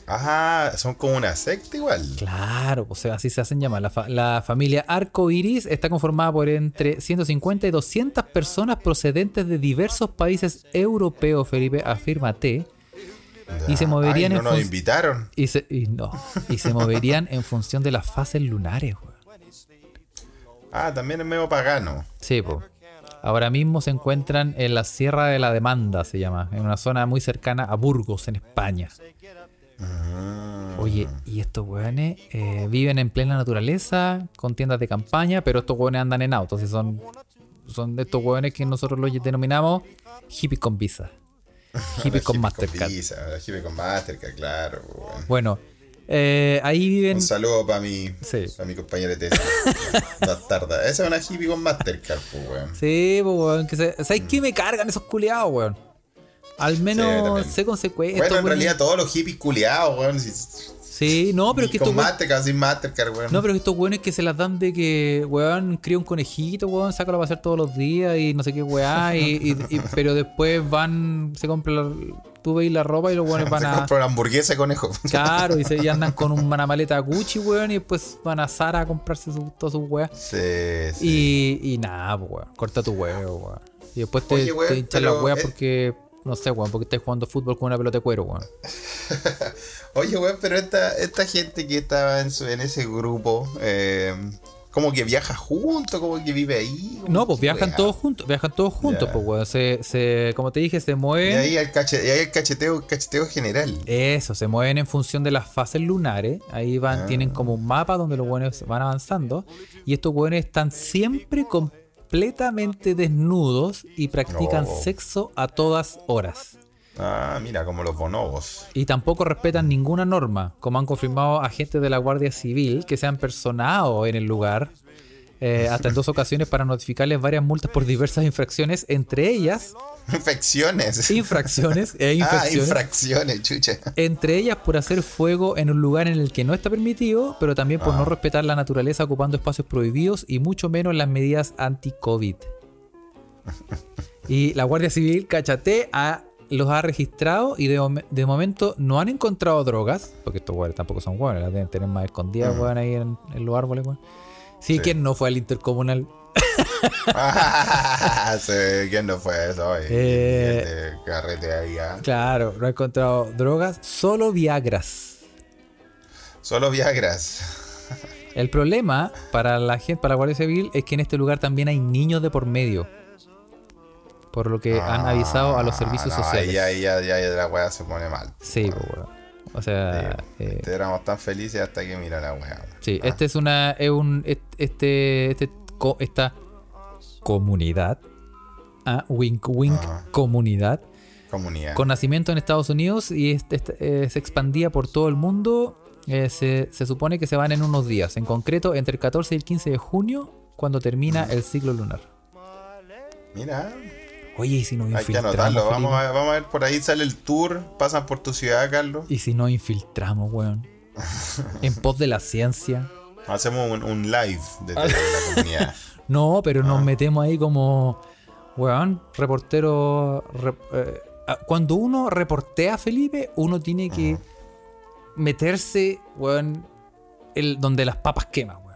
Ajá, son como una secta igual. Claro, o sea, así se hacen llamar. La, fa- la familia Arcoiris está conformada por entre 150 y 200 personas procedentes de diversos países europeos, Felipe, afírmate. Y se moverían Ay, en nos invitaron. Y se, y no, y se moverían en función de las fases lunares, weón. Ah, también es medio pagano. Sí, po. Ahora mismo se encuentran en la Sierra de la Demanda, se llama, en una zona muy cercana a Burgos, en España. Mm. Oye, y estos weones eh, viven en plena naturaleza, con tiendas de campaña, pero estos weones andan en autos y son, son de estos weones que nosotros los denominamos hippies con visa. Hippies con Hippie Mastercard. Visa, hippie con Mastercard, claro. weón. Bueno, eh, ahí viven. Un saludo para mi, Sí. pa' mi compañera de tesis. Bastarda. Esa es una hippie con Mastercard, pues, weón. Sí, pues, weón. Se, ¿Sabes qué me cargan esos culiados, weón? Al menos también. sé consecuencias. Bueno, en realidad todos los hippies culiados, weón. si- Sí, no, pero es que con estos Mastercard, sin Mastercard, weón. No, pero estos weones que se las dan de que, weón, cría un conejito, weón, sácalo a pasear todos los días y no sé qué weá, y, y- y- pero después van, se compran, la- tú veis la ropa y los weones van Se a... compra una hamburguesa de conejo. Claro, y, se, y andan con una maleta Gucci, weón, y después van a Zara a comprarse su, todas sus weas. Sí, sí. Y, y nada, weón, corta tu huevo, weón. Y después te, Oye, weón, te hinchan las weas porque, no sé, weón, porque estás jugando fútbol con una pelota de cuero, weón. Oye, weón, pero esta, esta gente que estaba en, su- en ese grupo, eh, como que viaja junto, como que vive ahí. No, pues viajan weá. todos juntos, viajan todos juntos, pues, weón. Se, se, como te dije, se Y mueven. ahí el, cache- y ahí el cacheteo, cacheteo general. Eso, se mueven en función de las fases lunares. Ahí van, Ah. tienen como un mapa donde los buenos van avanzando. Y estos buenos están siempre completamente desnudos y practican No. sexo a todas horas. Ah, mira, como los bonobos. Y tampoco respetan ninguna norma, como han confirmado agentes de la Guardia Civil que se han personado en el lugar. eh, hasta en dos ocasiones para notificarles varias multas por diversas infracciones, entre ellas Infecciones. infracciones e Ah, infracciones. chucha. Entre ellas por hacer fuego en un lugar en el que no está permitido, pero también por Ah. no respetar la naturaleza ocupando espacios prohibidos y mucho menos las medidas anti-COVID. Y la Guardia Civil, cachate, ha los ha registrado y de, mom- de momento no han encontrado drogas, porque estos weones tampoco son weones, las deben tener más escondidas, weón, ahí en, en los árboles, weón. Sí, Sí. ¿quién no fue al intercomunal? sí, ¿Quién no fue eso? Eh, carrete ahí, ah. Claro, no ha encontrado drogas, solo Viagras. Solo Viagras. El problema para la gente, para la Guardia Civil, es que en este lugar también hay niños de por medio. Por lo que han avisado a los servicios Ah, no, sociales. Ahí, ya, ya, ya la weá se pone mal. Sí, pues, weón. O sea, Sí, eh, este, éramos tan felices hasta que mira la weá. sí, Ah, este es una, es un, este, este, esta comunidad, ah, wink wink, Ajá. comunidad, Comunidad. con nacimiento en Estados Unidos y este- este, eh, se expandía por todo el mundo. Eh, se, se supone que se van en unos días, en concreto entre el 14 y el 15 de junio, cuando termina el ciclo lunar. Mira, Oye, ¿y si nos hay que infiltramos? anotarlo. Vamos a, vamos a ver, por ahí sale el tour. Pasan por tu ciudad, Carlos. ¿Y si nos infiltramos, weón? en pos de la ciencia. Hacemos un, un live de, la comunidad. No, pero Ah. nos metemos ahí como, weón, reportero. re- eh, ah, cuando uno reportea, Felipe, uno tiene que meterse, weón, el, donde las papas queman, weón.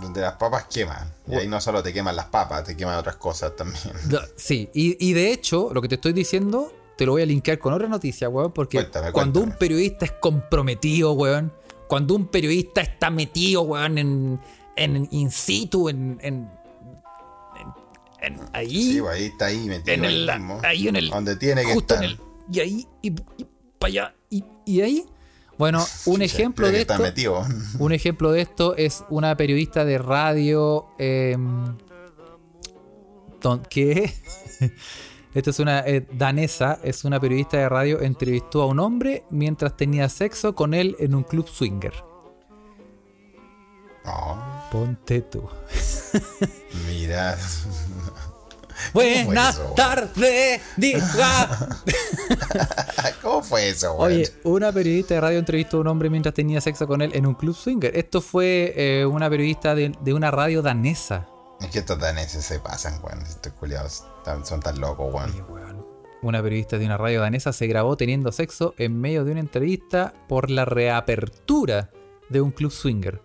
Donde las papas queman. Y ahí no solo te queman las papas, te queman otras cosas también. Sí, y, y de hecho, lo que te estoy diciendo, te lo voy a linkear con otra noticia, weón, porque Cuéntame, cuando cuéntame. un periodista es comprometido, weón, cuando un periodista está metido, weón, en, en in situ, en, en, ahí, Sí, ahí está ahí metido. en el, ahí mismo. ahí en el, Donde tiene que justo estar. en el, y ahí, y, para allá, y, y ahí, bueno, un Sí, ejemplo de esto, metido. un ejemplo de esto es una periodista de radio don- que esta es una eh, danesa, es una periodista de radio, entrevistó a un hombre mientras tenía sexo con él en un club swinger. No, Ponte tú. mira. Buenas tardes, diga. ¿Cómo fue eso, güey? Oye, una periodista de radio entrevistó a un hombre mientras tenía sexo con él en un club swinger. Esto fue eh, una periodista de, de una radio danesa. Es que estos daneses se pasan, güey. Estos culiados son tan locos, güey. Oye. Una periodista de una radio danesa se grabó teniendo sexo en medio de una entrevista por la reapertura de un club swinger.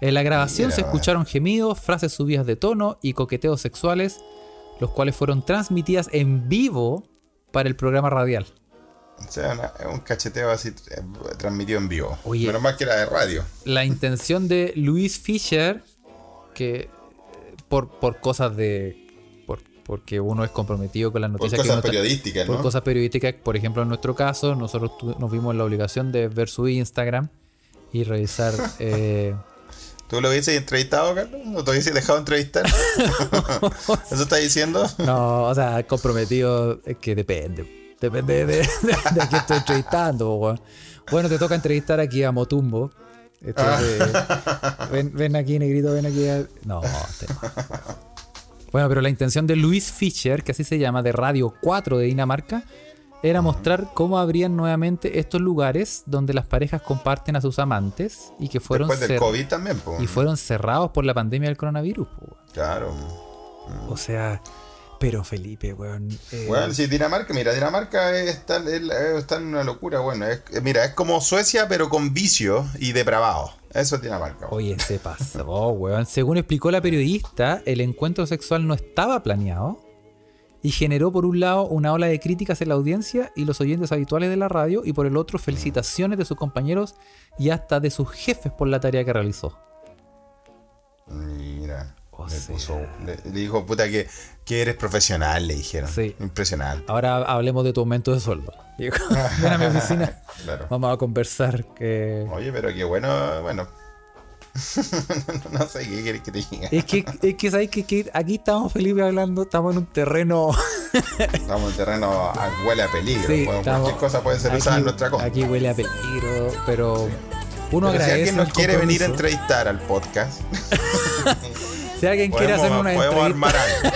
En la grabación Mira, se escucharon gemidos, frases subidas de tono y coqueteos sexuales, los cuales fueron transmitidas en vivo para el programa radial. O sea, una- es un cacheteo así eh, transmitido en vivo. Oye. Menos mal que era de radio. La intención de Luis Fischer, que eh, por, por cosas de... Por, porque uno es comprometido con las Por noticias que cosas uno periodísticas, por ¿no? cosas periodísticas. Por ejemplo, en nuestro caso, nosotros tu- nos vimos en la obligación de ver su Instagram y revisar. eh, ¿Tú lo hubieses entrevistado, Carlos? ¿O te hubieses dejado entrevistar? ¿Eso estás diciendo? no, o sea, comprometido es que depende. Depende de, de, de a quién estoy entrevistando. weón. Bueno, te toca entrevistar aquí a Motumbo. Entonces, ven, ven aquí, negrito, ven aquí. a- No, te- Bueno, pero la intención de Luis Fischer, que así se llama, de Radio 4 de Dinamarca, era mostrar cómo habrían nuevamente estos lugares donde las parejas comparten a sus amantes y que fueron, Después del cer- COVID también, y fueron cerrados por la pandemia del coronavirus. po. Claro. O sea, pero Felipe, weón. eh, Bueno, sí, Dinamarca, mira, Dinamarca está, es- está en una locura, bueno. es- mira, es como Suecia, pero con vicio y depravado. Eso es Dinamarca. weón. Oye, se pasó, weón. Según explicó la periodista, el encuentro sexual no estaba planeado y generó por un lado una ola de críticas en la audiencia y los oyentes habituales de la radio y por el otro felicitaciones de sus compañeros y hasta de sus jefes por la tarea que realizó. Mira. O le, sea. puso- le- le dijo, puta, que, que eres profesional, le dijeron. Sí. Impresionante. Ahora hablemos de tu aumento de sueldo. Digo, ven a mi oficina. Claro. Vamos a conversar que... Oye, pero qué bueno, bueno. no sé qué quieres que te diga. Es que, es que sabes que, que aquí estamos Felipe hablando, estamos en un terreno Estamos en terreno a- huele a peligro. Sí, bueno, estamos- cualquier cosa puede ser usada en nuestra contra. Aquí huele a peligro, pero uno Pero si agradece. alguien nos quiere venir a entrevistar al podcast, si alguien quiere hacer una podemos entrevista, armar algo.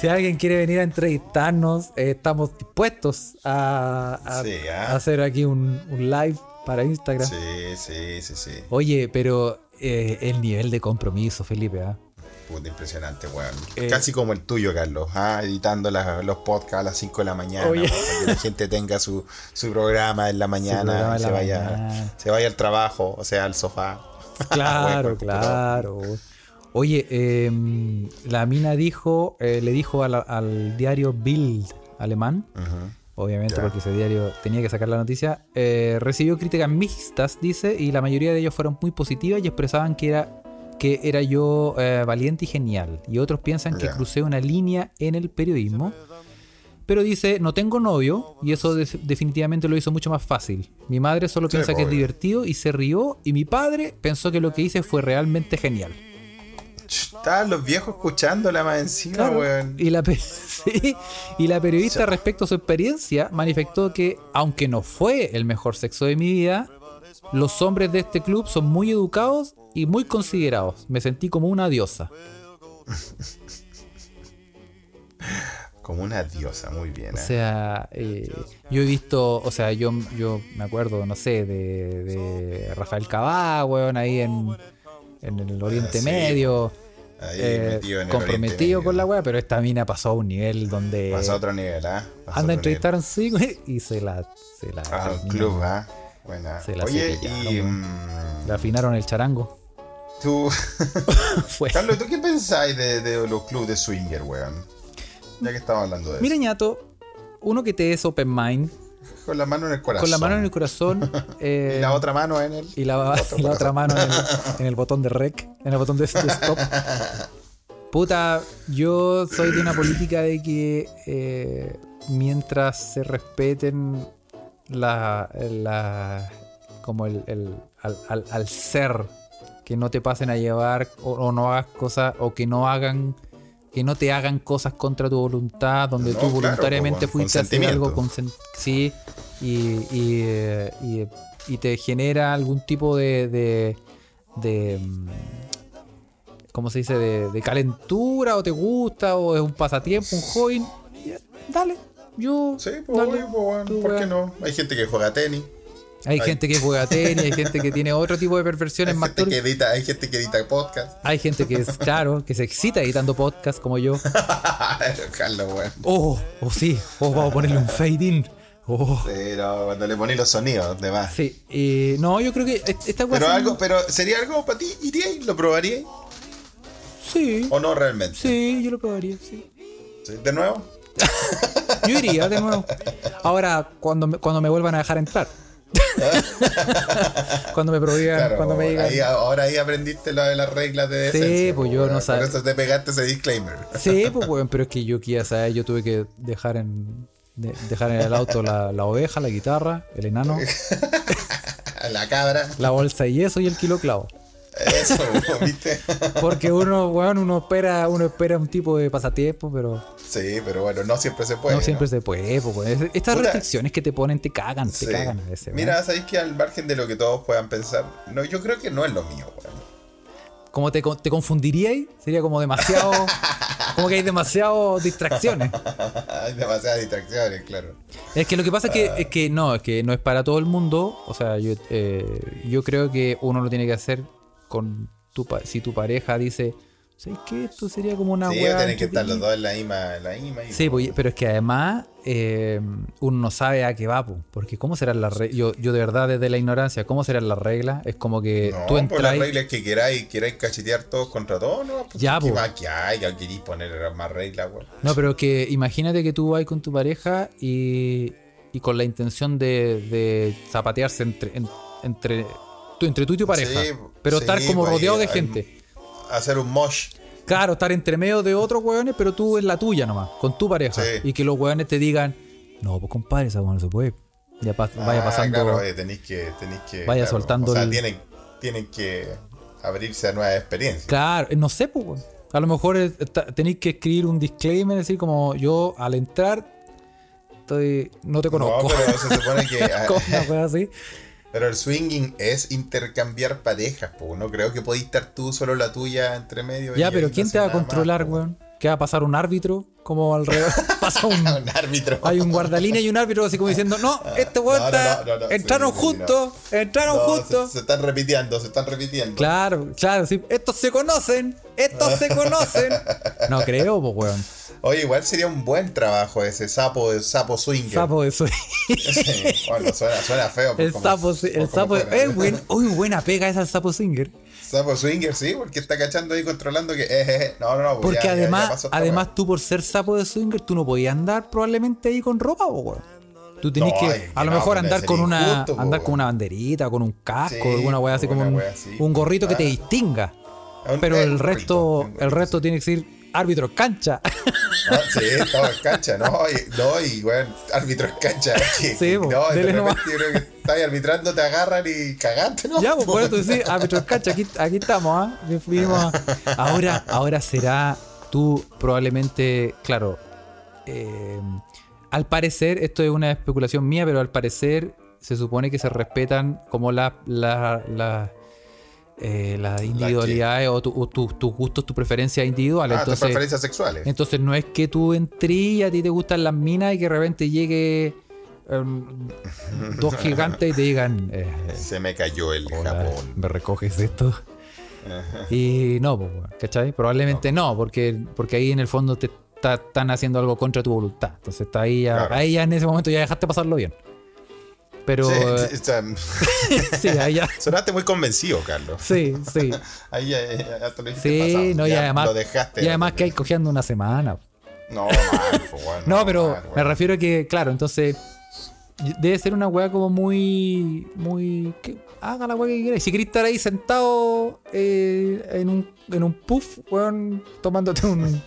si alguien quiere venir a entrevistarnos, eh, estamos dispuestos a, a- Sí, ah. a hacer aquí un, un live para Instagram. Sí, sí, sí, sí. Oye, pero eh, el nivel de compromiso, Felipe, ¿ah? Puta, impresionante, weón. Eh, Casi como el tuyo, Carlos. ah, Editando la- los podcasts a las 5 de la mañana. Para que la gente tenga su, su programa en la mañana. y se, vaya, mañana. se vaya al trabajo, o sea, al sofá. Claro, Weón, claro. Oye, em, la mina dijo, eh, le dijo la- al diario Bild alemán, Ujú. Obviamente porque ese diario tenía que sacar la noticia, eh, recibió críticas mixtas, dice, y la mayoría de ellos fueron muy positivas y expresaban que era que era yo eh, valiente y genial. Y otros piensan que crucé una línea en el periodismo. Pero dice, no tengo novio y eso de- definitivamente lo hizo mucho más fácil. Mi madre solo Sí, piensa que es divertido y se rió y mi padre pensó que lo que hice fue realmente genial. Estaban los viejos escuchándola más encima, Claro. weón. Y la, sí, y la periodista respecto a su experiencia manifestó que aunque no fue el mejor sexo de mi vida, los hombres de este club son muy educados y muy considerados. Me sentí como una diosa. Como una diosa, muy bien. O eh. sea, eh, yo he visto, o sea, yo, yo me acuerdo, no sé, de, de Rafael Cabá, weón, ahí en, en el Oriente sí. Medio. Ahí eh, en comprometido Oriente con la weá, pero esta mina pasó a un nivel donde Pasó a otro nivel, ¿ah? A anda a entrevistar a un sí, güey, y se la, se la. Ah, terminó. club, ¿ah? Buena. Se la Oye, y. mm, le afinaron el charango. tú. Carlos, ¿tú qué pensáis de, de los clubes de swinger, weón? Ya que estamos hablando de Mira, eso. ñato, uno que te es open mind, Con la mano en el corazón. con la mano en el corazón. eh, Y la otra mano en el. y la, y la otra mano en el, en el botón de rec, en el botón de, de stop. Puta, yo soy de una política de que eh, mientras se respeten la, la como el, el- al, al- al ser, que no te pasen a llevar o, o no hagas cosas o que no hagan que no te hagan cosas contra tu voluntad, donde No, tú voluntariamente fuiste a hacer algo con sí y, y, y, y te genera algún tipo de, de, de, mm, ¿cómo se dice? De, de calentura o te gusta o es un pasatiempo, un hobby, dale. Yo, Sí, pues, dale, pues, tu ¿por qué no? Hay gente que juega tenis. Hay Hay- gente que juega tenis, hay gente que tiene otro tipo de perversiones Hay más gente, que edita, hay gente que edita podcast. Hay gente que es, claro, que se excita editando podcast como yo. Carlos, weón. Oh, oh sí, oh, vamos a ponerle un fade in. Oh, Sí, no, cuando le poní los sonidos, de más. sí. eh, no, yo creo que est- esta Pero algo, pero ¿sería algo para ti? ¿Iríais? ¿Lo probaríais? Sí, ¿O no realmente? sí, yo lo probaría, sí. ¿Sí? ¿De nuevo? Yo iría de nuevo. Ahora, cuando me, cuando me vuelvan a dejar entrar. cuando me prohíban, Claro, cuando me digan. ahí, ahora ahí aprendiste lo de las reglas de Sí, pues yo no sabía. te pegaste ese disclaimer. Sí, pues weón, pero es que yo quería saber, yo tuve que dejar en de- dejar en el auto la, la oveja, la guitarra, el enano, La cabra. la bolsa y eso y el kilo clavo. Eso, ¿viste? Porque uno, weón, uno espera, uno espera un tipo de pasatiempo, pero Sí, pero bueno, no siempre se puede. no siempre ¿no? se puede, pues. Estas Puta. restricciones que te ponen te cagan, te Sí. cagan a veces. Mira, sabéis que al margen de lo que todos puedan pensar, no, yo creo que no es lo mío, weón. como te, te confundiríais, sería como demasiado, como que hay demasiado distracciones. Hay demasiadas distracciones, claro. Es que lo que pasa es que, es que no, es que no es para todo el mundo. O sea, yo, eh, yo creo que uno lo tiene que hacer con tu si tu pareja dice, ¿sabes qué? Esto sería como una sí, tienen que estar los entretenida". dos en la misma, en la misma. Sí, pues, pero es que además eh, uno no sabe a qué va, po, porque cómo serán las reglas. Yo, yo de verdad desde la ignorancia, ¿cómo serán las reglas? Es como que No, tú pues entras... las reglas que queráis, queráis cachetear todos contra todos, ¿no? Pues, Ya, ¿Qué po. más que hay? ¿Ya queréis poner más reglas, weón? No, pero que imagínate que tú vas con tu pareja y, y con la intención de, de zapatearse entre, en- entre, tú, entre tú y tu pareja. Sí, pero sí, estar como pues, rodeado de hay- gente. Hacer un mosh. Claro, estar entre medio de otros hueones, pero tú en la tuya nomás, con tu pareja. Sí. Y que los hueones te digan, no, pues compadre, esa no se puede. Ya pas- vaya Ah, pasando. Claro, eh, tenéis que, que. Vaya claro, soltando O sea, el- tienen, tienen que abrirse a nuevas experiencias. Claro, eh, no sé, pues. A lo mejor eh, tenéis que escribir un disclaimer, decir como yo al entrar estoy no te conozco. No, pero se supone que. ah, así. Pero el swinging es intercambiar parejas, po. No creo que podéis estar tú solo la tuya entre medio. Ya, y pero ¿quién te va a controlar, más, weón? que va a pasar un árbitro, como alrededor. Pasa un. Un árbitro. Hay un guardalínea y un árbitro así como diciendo, no, este weón está. no, no, no, entraron sí, juntos, entraron juntos. Se, se están repitiendo, se están repitiendo. Claro, claro, sí. Estos se conocen, estos se conocen. No creo, pues weón. Oye, igual sería un buen trabajo ese sapo, el sapo swinger. Sapo de Sí, bueno, suena, suena feo. por El sapo, el sapo. Es buen, uy, buena pega esa el sapo singer. Sapo swinger, sí, porque está cachando ahí controlando que. eh, eh, eh. No, no, no. pues Porque ya- ya- ya además, pasó además tú por ser sapo de swinger, tú no podías andar probablemente ahí con ropa, po, weón. Tú tenías No, que, ay, a lo no, mejor me andar con una, injusto, po, andar con una banderita, con un casco, Sí, alguna weá así como un, así. un gorrito que te distinga. Pero eh, el resto, el resto tiene que ser árbitro cancha. Ah, sí, todo en cancha, no, y, no, y bueno, árbitro en cancha. que- Sí, no, de repente nomás. yo creo que estás arbitrando, te agarran y cagaste, ¿no? ya, pues por eso sí, árbitro cancha, aquí, aquí estamos, ¿ah? Fuimos. Ahora, ahora será tú probablemente, claro, eh, al parecer, esto es una especulación mía, pero al parecer se supone que se respetan como la, la, la, eh, las individualidades o, tu- o tu- tus gustos, tus preferencias individuales. Ah, tus entonces, preferencias sexuales. entonces no es que tú entres y a ti te gustan las minas y que de repente llegue em, dos gigantes y te digan, eh, Se me cayó el Hola, Japón. ¿me recoges esto? Y no, pues, ¿cachai? Probablemente no, porque, porque ahí en el fondo te está- están haciendo algo contra tu voluntad. Entonces está ahí ya, Claro. ahí ya en ese momento ya dejaste pasarlo bien. Pero Sí, eh, sí, ahí ya. sonaste muy convencido, Carlos. Sí, sí. Ahí ya, ya- ya te lo Sí, pasado. no, y además, Lo dejaste. y además que hay cogiendo una semana. No, mal, pues, bueno, No, pero mal, me refiero a que, claro, entonces debe ser una weá como muy. muy. que haga la weá que quieras. Si querés estar ahí sentado eh, en, un, en un puff, weón, tomándote un.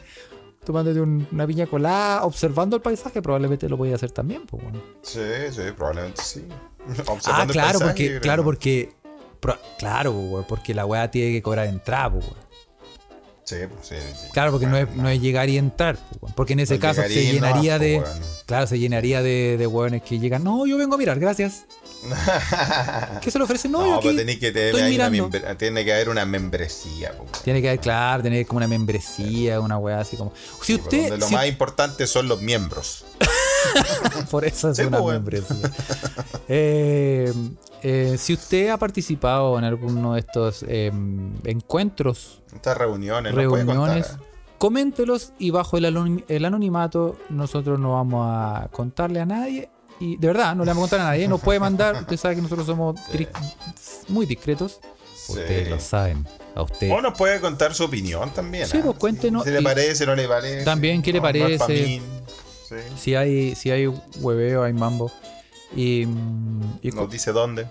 Tomándote un- una piña colada, observando el paisaje, probablemente lo podías hacer también, pues, weón. Sí, sí, probablemente sí. Ah, Observando el claro, paisaje, porque, creo. claro, porque. pro- claro, pues, porque la weá tiene que cobrar entrada, pues. Sí, pues, sí, sí. Claro, porque no es, no es llegar y entrar, porque en ese No caso se llenaría de. Claro, se llenaría de, de weones que llegan. No, yo vengo a mirar, gracias. ¿Qué se le ofrece? No, No, yo aquí pues tenés que tener tiene que haber una membresía. Tiene que haber, claro, tener como una membresía, una weá así como. Si usted. lo si- más importante son los miembros. por eso es Sí, una pues, weón. membresía. Eh, eh, si usted ha participado en alguno de estos eh, encuentros, Estas reuniones, no reuniones, ¿eh? coméntelos y bajo el, el anonimato nosotros no vamos a contarle a nadie. Y de verdad, no le vamos a contar a nadie. Nos puede mandar, usted sabe que nosotros somos muy discretos. Sí. Ustedes lo saben. A usted. O nos puede contar su opinión también. Sí, ¿ah? pues, cuéntenos Si le parece, no le parece. También, ¿qué le No, no pa' parece? mí. Sí. Si hay, si hay hueveo, hay mambo. Y, y, Nos dice dónde.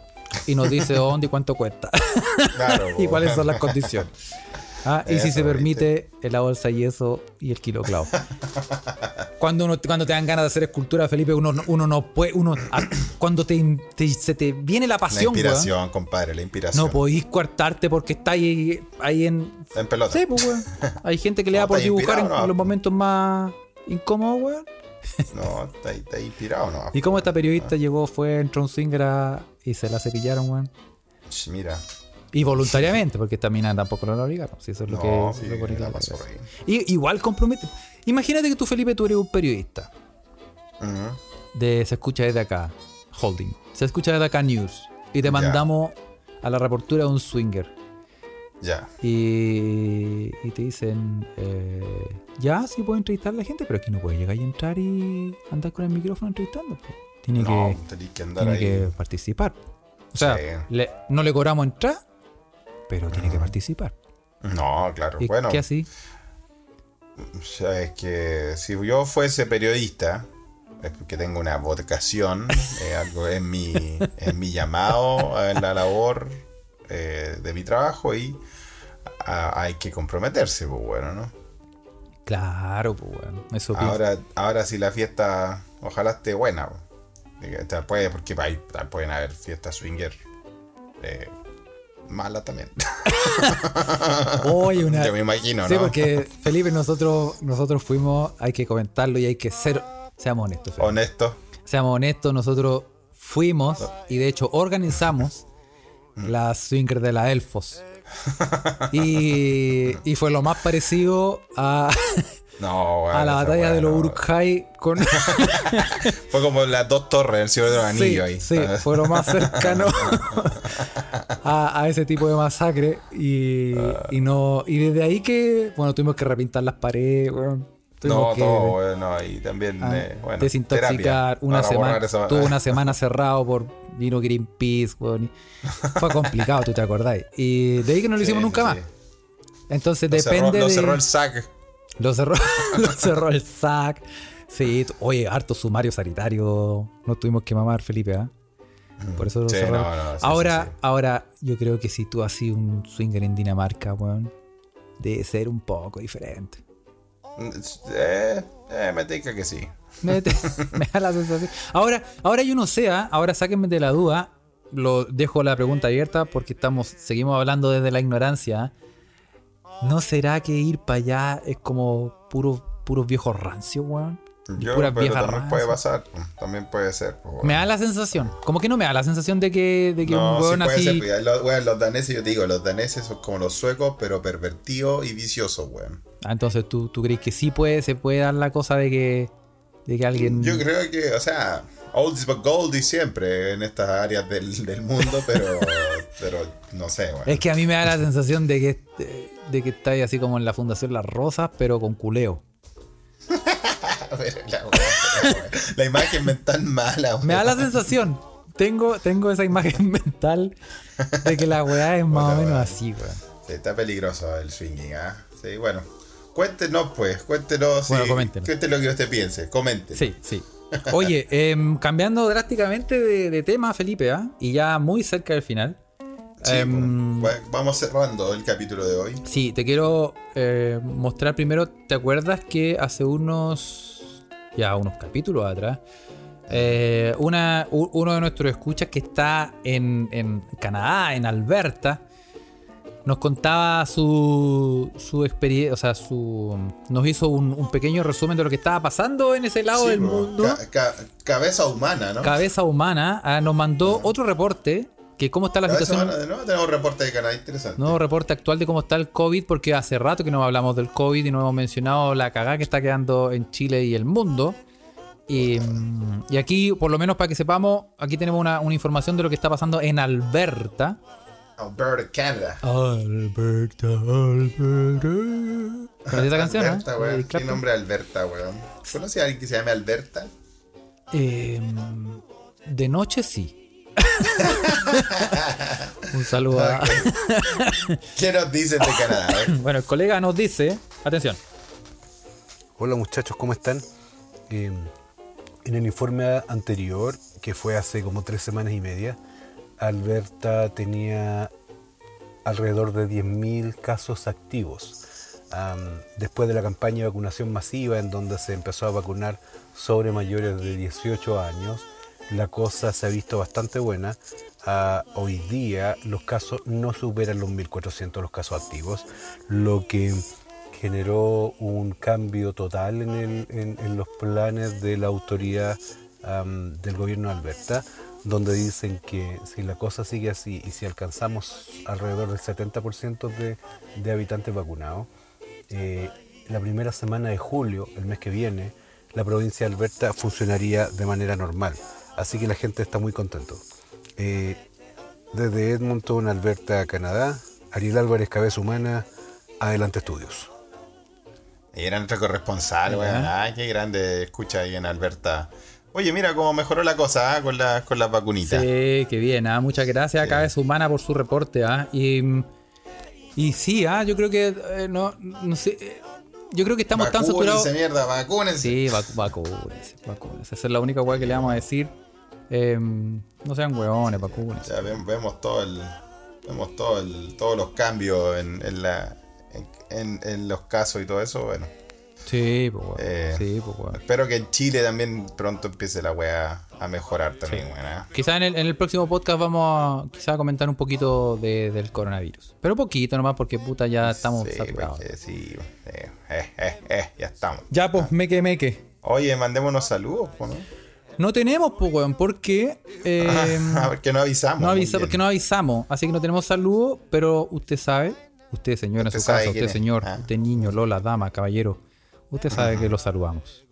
y nos dice dónde y cuánto cuesta. Claro. y cuáles pues. son las condiciones. Ah, y si se permite la bolsa y eso y el kilo clavo. Cuando, uno, cuando te dan ganas de hacer escultura, Felipe, uno, uno no puede. Uno, ah, cuando te, te- se te viene la La pasión, weón, inspiración, compadre, la inspiración. no podís coartarte porque está ahí, ahí en. En pelota. Sí, pues, weón. Hay gente que le da por dibujar en ¿no? los momentos más incómodos, weón. No, está, está inspirado, ¿no? Y como esta Ah. periodista llegó, fue, entró un swinger a- y se la cepillaron, weón. Mira. Y voluntariamente, porque esta mina tampoco lo obligaron. Si eso es lo No, que sí, lo la pasó ahí. Y, igual compromete. Imagínate que tú, Felipe, tú eres un periodista. De Se escucha desde acá. Holding. Se escucha desde acá News. Y te mandamos a la reportura de un swinger. Ya. Y, y te dicen, eh, ya, sí puedo entrevistar a la gente, pero aquí no puede llegar y entrar y andar con el micrófono entrevistando. Tiene No, que, que andar tiene ahí. que participar. O sea, Sí. le- no le cobramos entrar, pero tiene que participar. No, claro. ¿Y bueno, qué así? o sea, es que si yo fuese periodista, es porque tengo una vocación, eh, algo en mi, en mi llamado, en la labor eh, de mi trabajo y a- hay que comprometerse, pues bueno, ¿no? Claro, pues bueno. Eso pienso. Ahora, ahora si la fiesta, ojalá esté buena. puede, porque pueden haber fiestas swinger eh, malas también. Una. Yo me imagino, sí, ¿no? porque Felipe, nosotros, nosotros fuimos, hay que comentarlo y hay que ser, seamos honestos. Felipe. Honesto. Seamos honestos, nosotros fuimos y de hecho organizamos la swinger de la Elfos. Y, y fue lo más parecido a, No, weón, a la batalla de los. Uruk-hai con... Fue como las dos torres del Señor de los sí, Anillos ahí. sí, fue lo más cercano a, a ese tipo de masacre. Y, y no y desde ahí que, bueno, tuvimos que repintar las paredes. Tuvimos No, que todo, bueno, y también, ah, eh, bueno, desintoxicar terapia una semana. borrar esa- Tuvo una semana cerrado por vino Greenpeace, weón. Fue complicado, tú te acordáis. Y de ahí que no lo hicimos Sí, nunca sí, más. Entonces Lo depende cerró, lo de... cerró el SAC. Lo cerró, lo cerró el SAC. Sí, oye, harto sumario sanitario. Nos tuvimos que mamar, Felipe, ¿ah? Por eso lo Sí, cerró. no, no, ahora, ahora, yo creo que si tú haces un swinger en Dinamarca, weón, debe ser un poco diferente. Eh, eh, me tinca que sí. Me, me da la sensación. Ahora, ahora yo no sé, ¿ah? ahora sáquenme de la duda. Lo dejo la pregunta abierta porque estamos, seguimos hablando desde la ignorancia. ¿ah? ¿No será que ir para allá es como puros puros viejos rancios, weón? Yo, puras pero viejas también puede rancias. pasar. También puede ser. pues, bueno. Me da la sensación. Como que no me da la sensación de que, de que No, un sí weón puede así. ser. pues, Los, weón, los daneses, yo te digo, los daneses son como los suecos, pero pervertidos y viciosos, weón. Ah, entonces tú, tú crees que sí puede, se puede dar la cosa de que, de que alguien. Yo creo que, o sea, oldies but goldies siempre en estas áreas del, del mundo, pero, pero no sé, weón. Es que a mí me da la sensación de que, de que estáis así como en la Fundación Las Rosas, pero con culeo. La, la imagen mental mala. Me da la sensación. Tengo, tengo esa imagen mental de que la weá es más o menos así, weón. Sí, está peligroso el swinging, ¿ah? Sí, bueno. Cuéntenos, pues, cuéntenos. Bueno, sí, coméntenos. Cuéntenos lo que usted piense, comenten. Sí, sí. Oye, em, cambiando drásticamente de, de tema, Felipe, ¿ah? y ya muy cerca del final. Sí, em, bueno, vamos cerrando el capítulo de hoy. Sí, te quiero eh, mostrar primero, ¿te acuerdas que hace unos, ya unos capítulos atrás, eh, una, uno de nuestros escuchas que está en, en Canadá, en Alberta, nos contaba su, su experiencia, o sea, su, nos hizo un, un pequeño resumen de lo que estaba pasando en ese lado Sí, del pues, mundo. ca- ca- cabeza humana, ¿no? Cabeza humana, ah, nos mandó otro reporte, que cómo está la Cabeza situación. humana, de nuevo tenemos un reporte de Canadá interesante. Nuevo reporte actual de cómo está el COVID, porque hace rato que no hablamos del COVID y no hemos mencionado la cagada que está quedando en Chile y el mundo. Y, y aquí, por lo menos para que sepamos, aquí tenemos una, una información de lo que está pasando en Alberta. Alberta, Canadá. Alberta, Alberta. ¿Conoces esa canción? Alberta, no? weón. ¿Qué nombre Alberta, weón? ¿Conoces a alguien que se llame Alberta? Eh, de noche sí. Un saludo a... ¿Qué nos dicen de Canadá? Ver. Bueno, el colega nos dice, atención, Hola muchachos, ¿cómo están? Eh, en el informe anterior, que fue hace como tres semanas y media, Alberta tenía alrededor de 10.000 casos activos. Después de la campaña de vacunación masiva, en donde se empezó a vacunar sobre mayores de 18 años, la cosa se ha visto bastante buena. Ah, hoy día los casos no superan los 1.400 los casos activos, lo que generó un cambio total en, los planes de la autoridad del gobierno de Alberta, donde dicen que si la cosa sigue así y si alcanzamos alrededor del 70% de, de habitantes vacunados, eh, la primera semana de julio, el mes que viene, la provincia de Alberta funcionaría de manera normal. Así que la gente está muy contento. Eh, desde Edmonton, Alberta, Canadá, Ariel Álvarez, Cabeza Humana, Adelante Estudios. Y era nuestro corresponsal, weón. Ay, qué grande escucha ahí en Alberta. Oye, mira cómo mejoró la cosa ¿ah? con, la, con las vacunitas. Sí, qué bien, ah, muchas gracias a Sí. Cabeza Humana por su reporte. ah, Y, y sí, ah, yo creo que eh, no, no sé. eh, Yo creo que estamos tan saturados. Mierda, vacúnense. Sí, vacu vacúnense, vacúnense. Esa es la única weá que le vamos a decir. Eh, no sean hueones, vacúnense. Ya ve- vemos todo el. Vemos todo el, todos los cambios en, en la. En- en los casos y todo eso, bueno. Sí, pues weón. Eh, Sí, pues weón. Espero que en Chile también pronto empiece la weá a mejorar también, weón. ¿ah? Quizá en el, en el próximo podcast vamos a, quizá a comentar un poquito de- del coronavirus. Pero poquito nomás porque puta ya estamos Sí, saturados. porque sí, eh, eh, eh, eh, ya estamos. Ya, pues, meque, meque. Oye, mandémonos saludos, po, ¿no? No tenemos, pues, weón, porque... eh, Ah, porque no avisamos. No avisa porque no avisamos, así que no tenemos saludo, pero usted sabe, usted señora en su casa, usted señor, Ah. usted niño, Lola, dama, caballero, usted sabe que lo saludamos.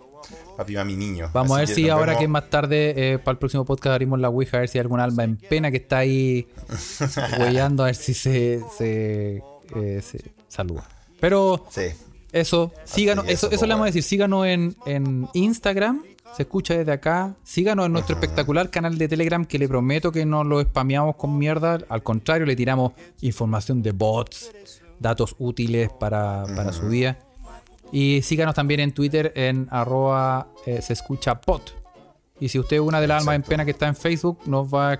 Papi, mami, niño. Vamos a ver si ahora vemos. que más tarde, eh, para el próximo podcast, abrimos la Ouija, a ver si hay algún alma en pena que está ahí huellando, a ver si se, se, eh, se saluda. Pero Sí. eso, síganos, eso, eso, eso le vamos a decir, síganos en, en Instagram, se escucha desde acá, síganos en nuestro espectacular canal de Telegram que le prometo que no lo spameamos con mierda, al contrario, le tiramos información de bots, datos útiles para, para su día. Y síganos también en Twitter en arroba eh, se escucha pot. Y si usted es una de las almas en pena que está en Facebook, nos va...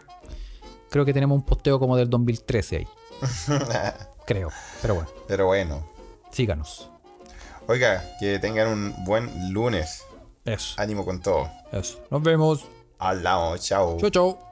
Creo que tenemos un posteo como del 2013 ahí. Creo. Pero bueno, Pero bueno. síganos. Oiga, que tengan un buen lunes. Eso, Ánimo con todo. eso. Nos vemos. Al lado, chao. Chau, chau.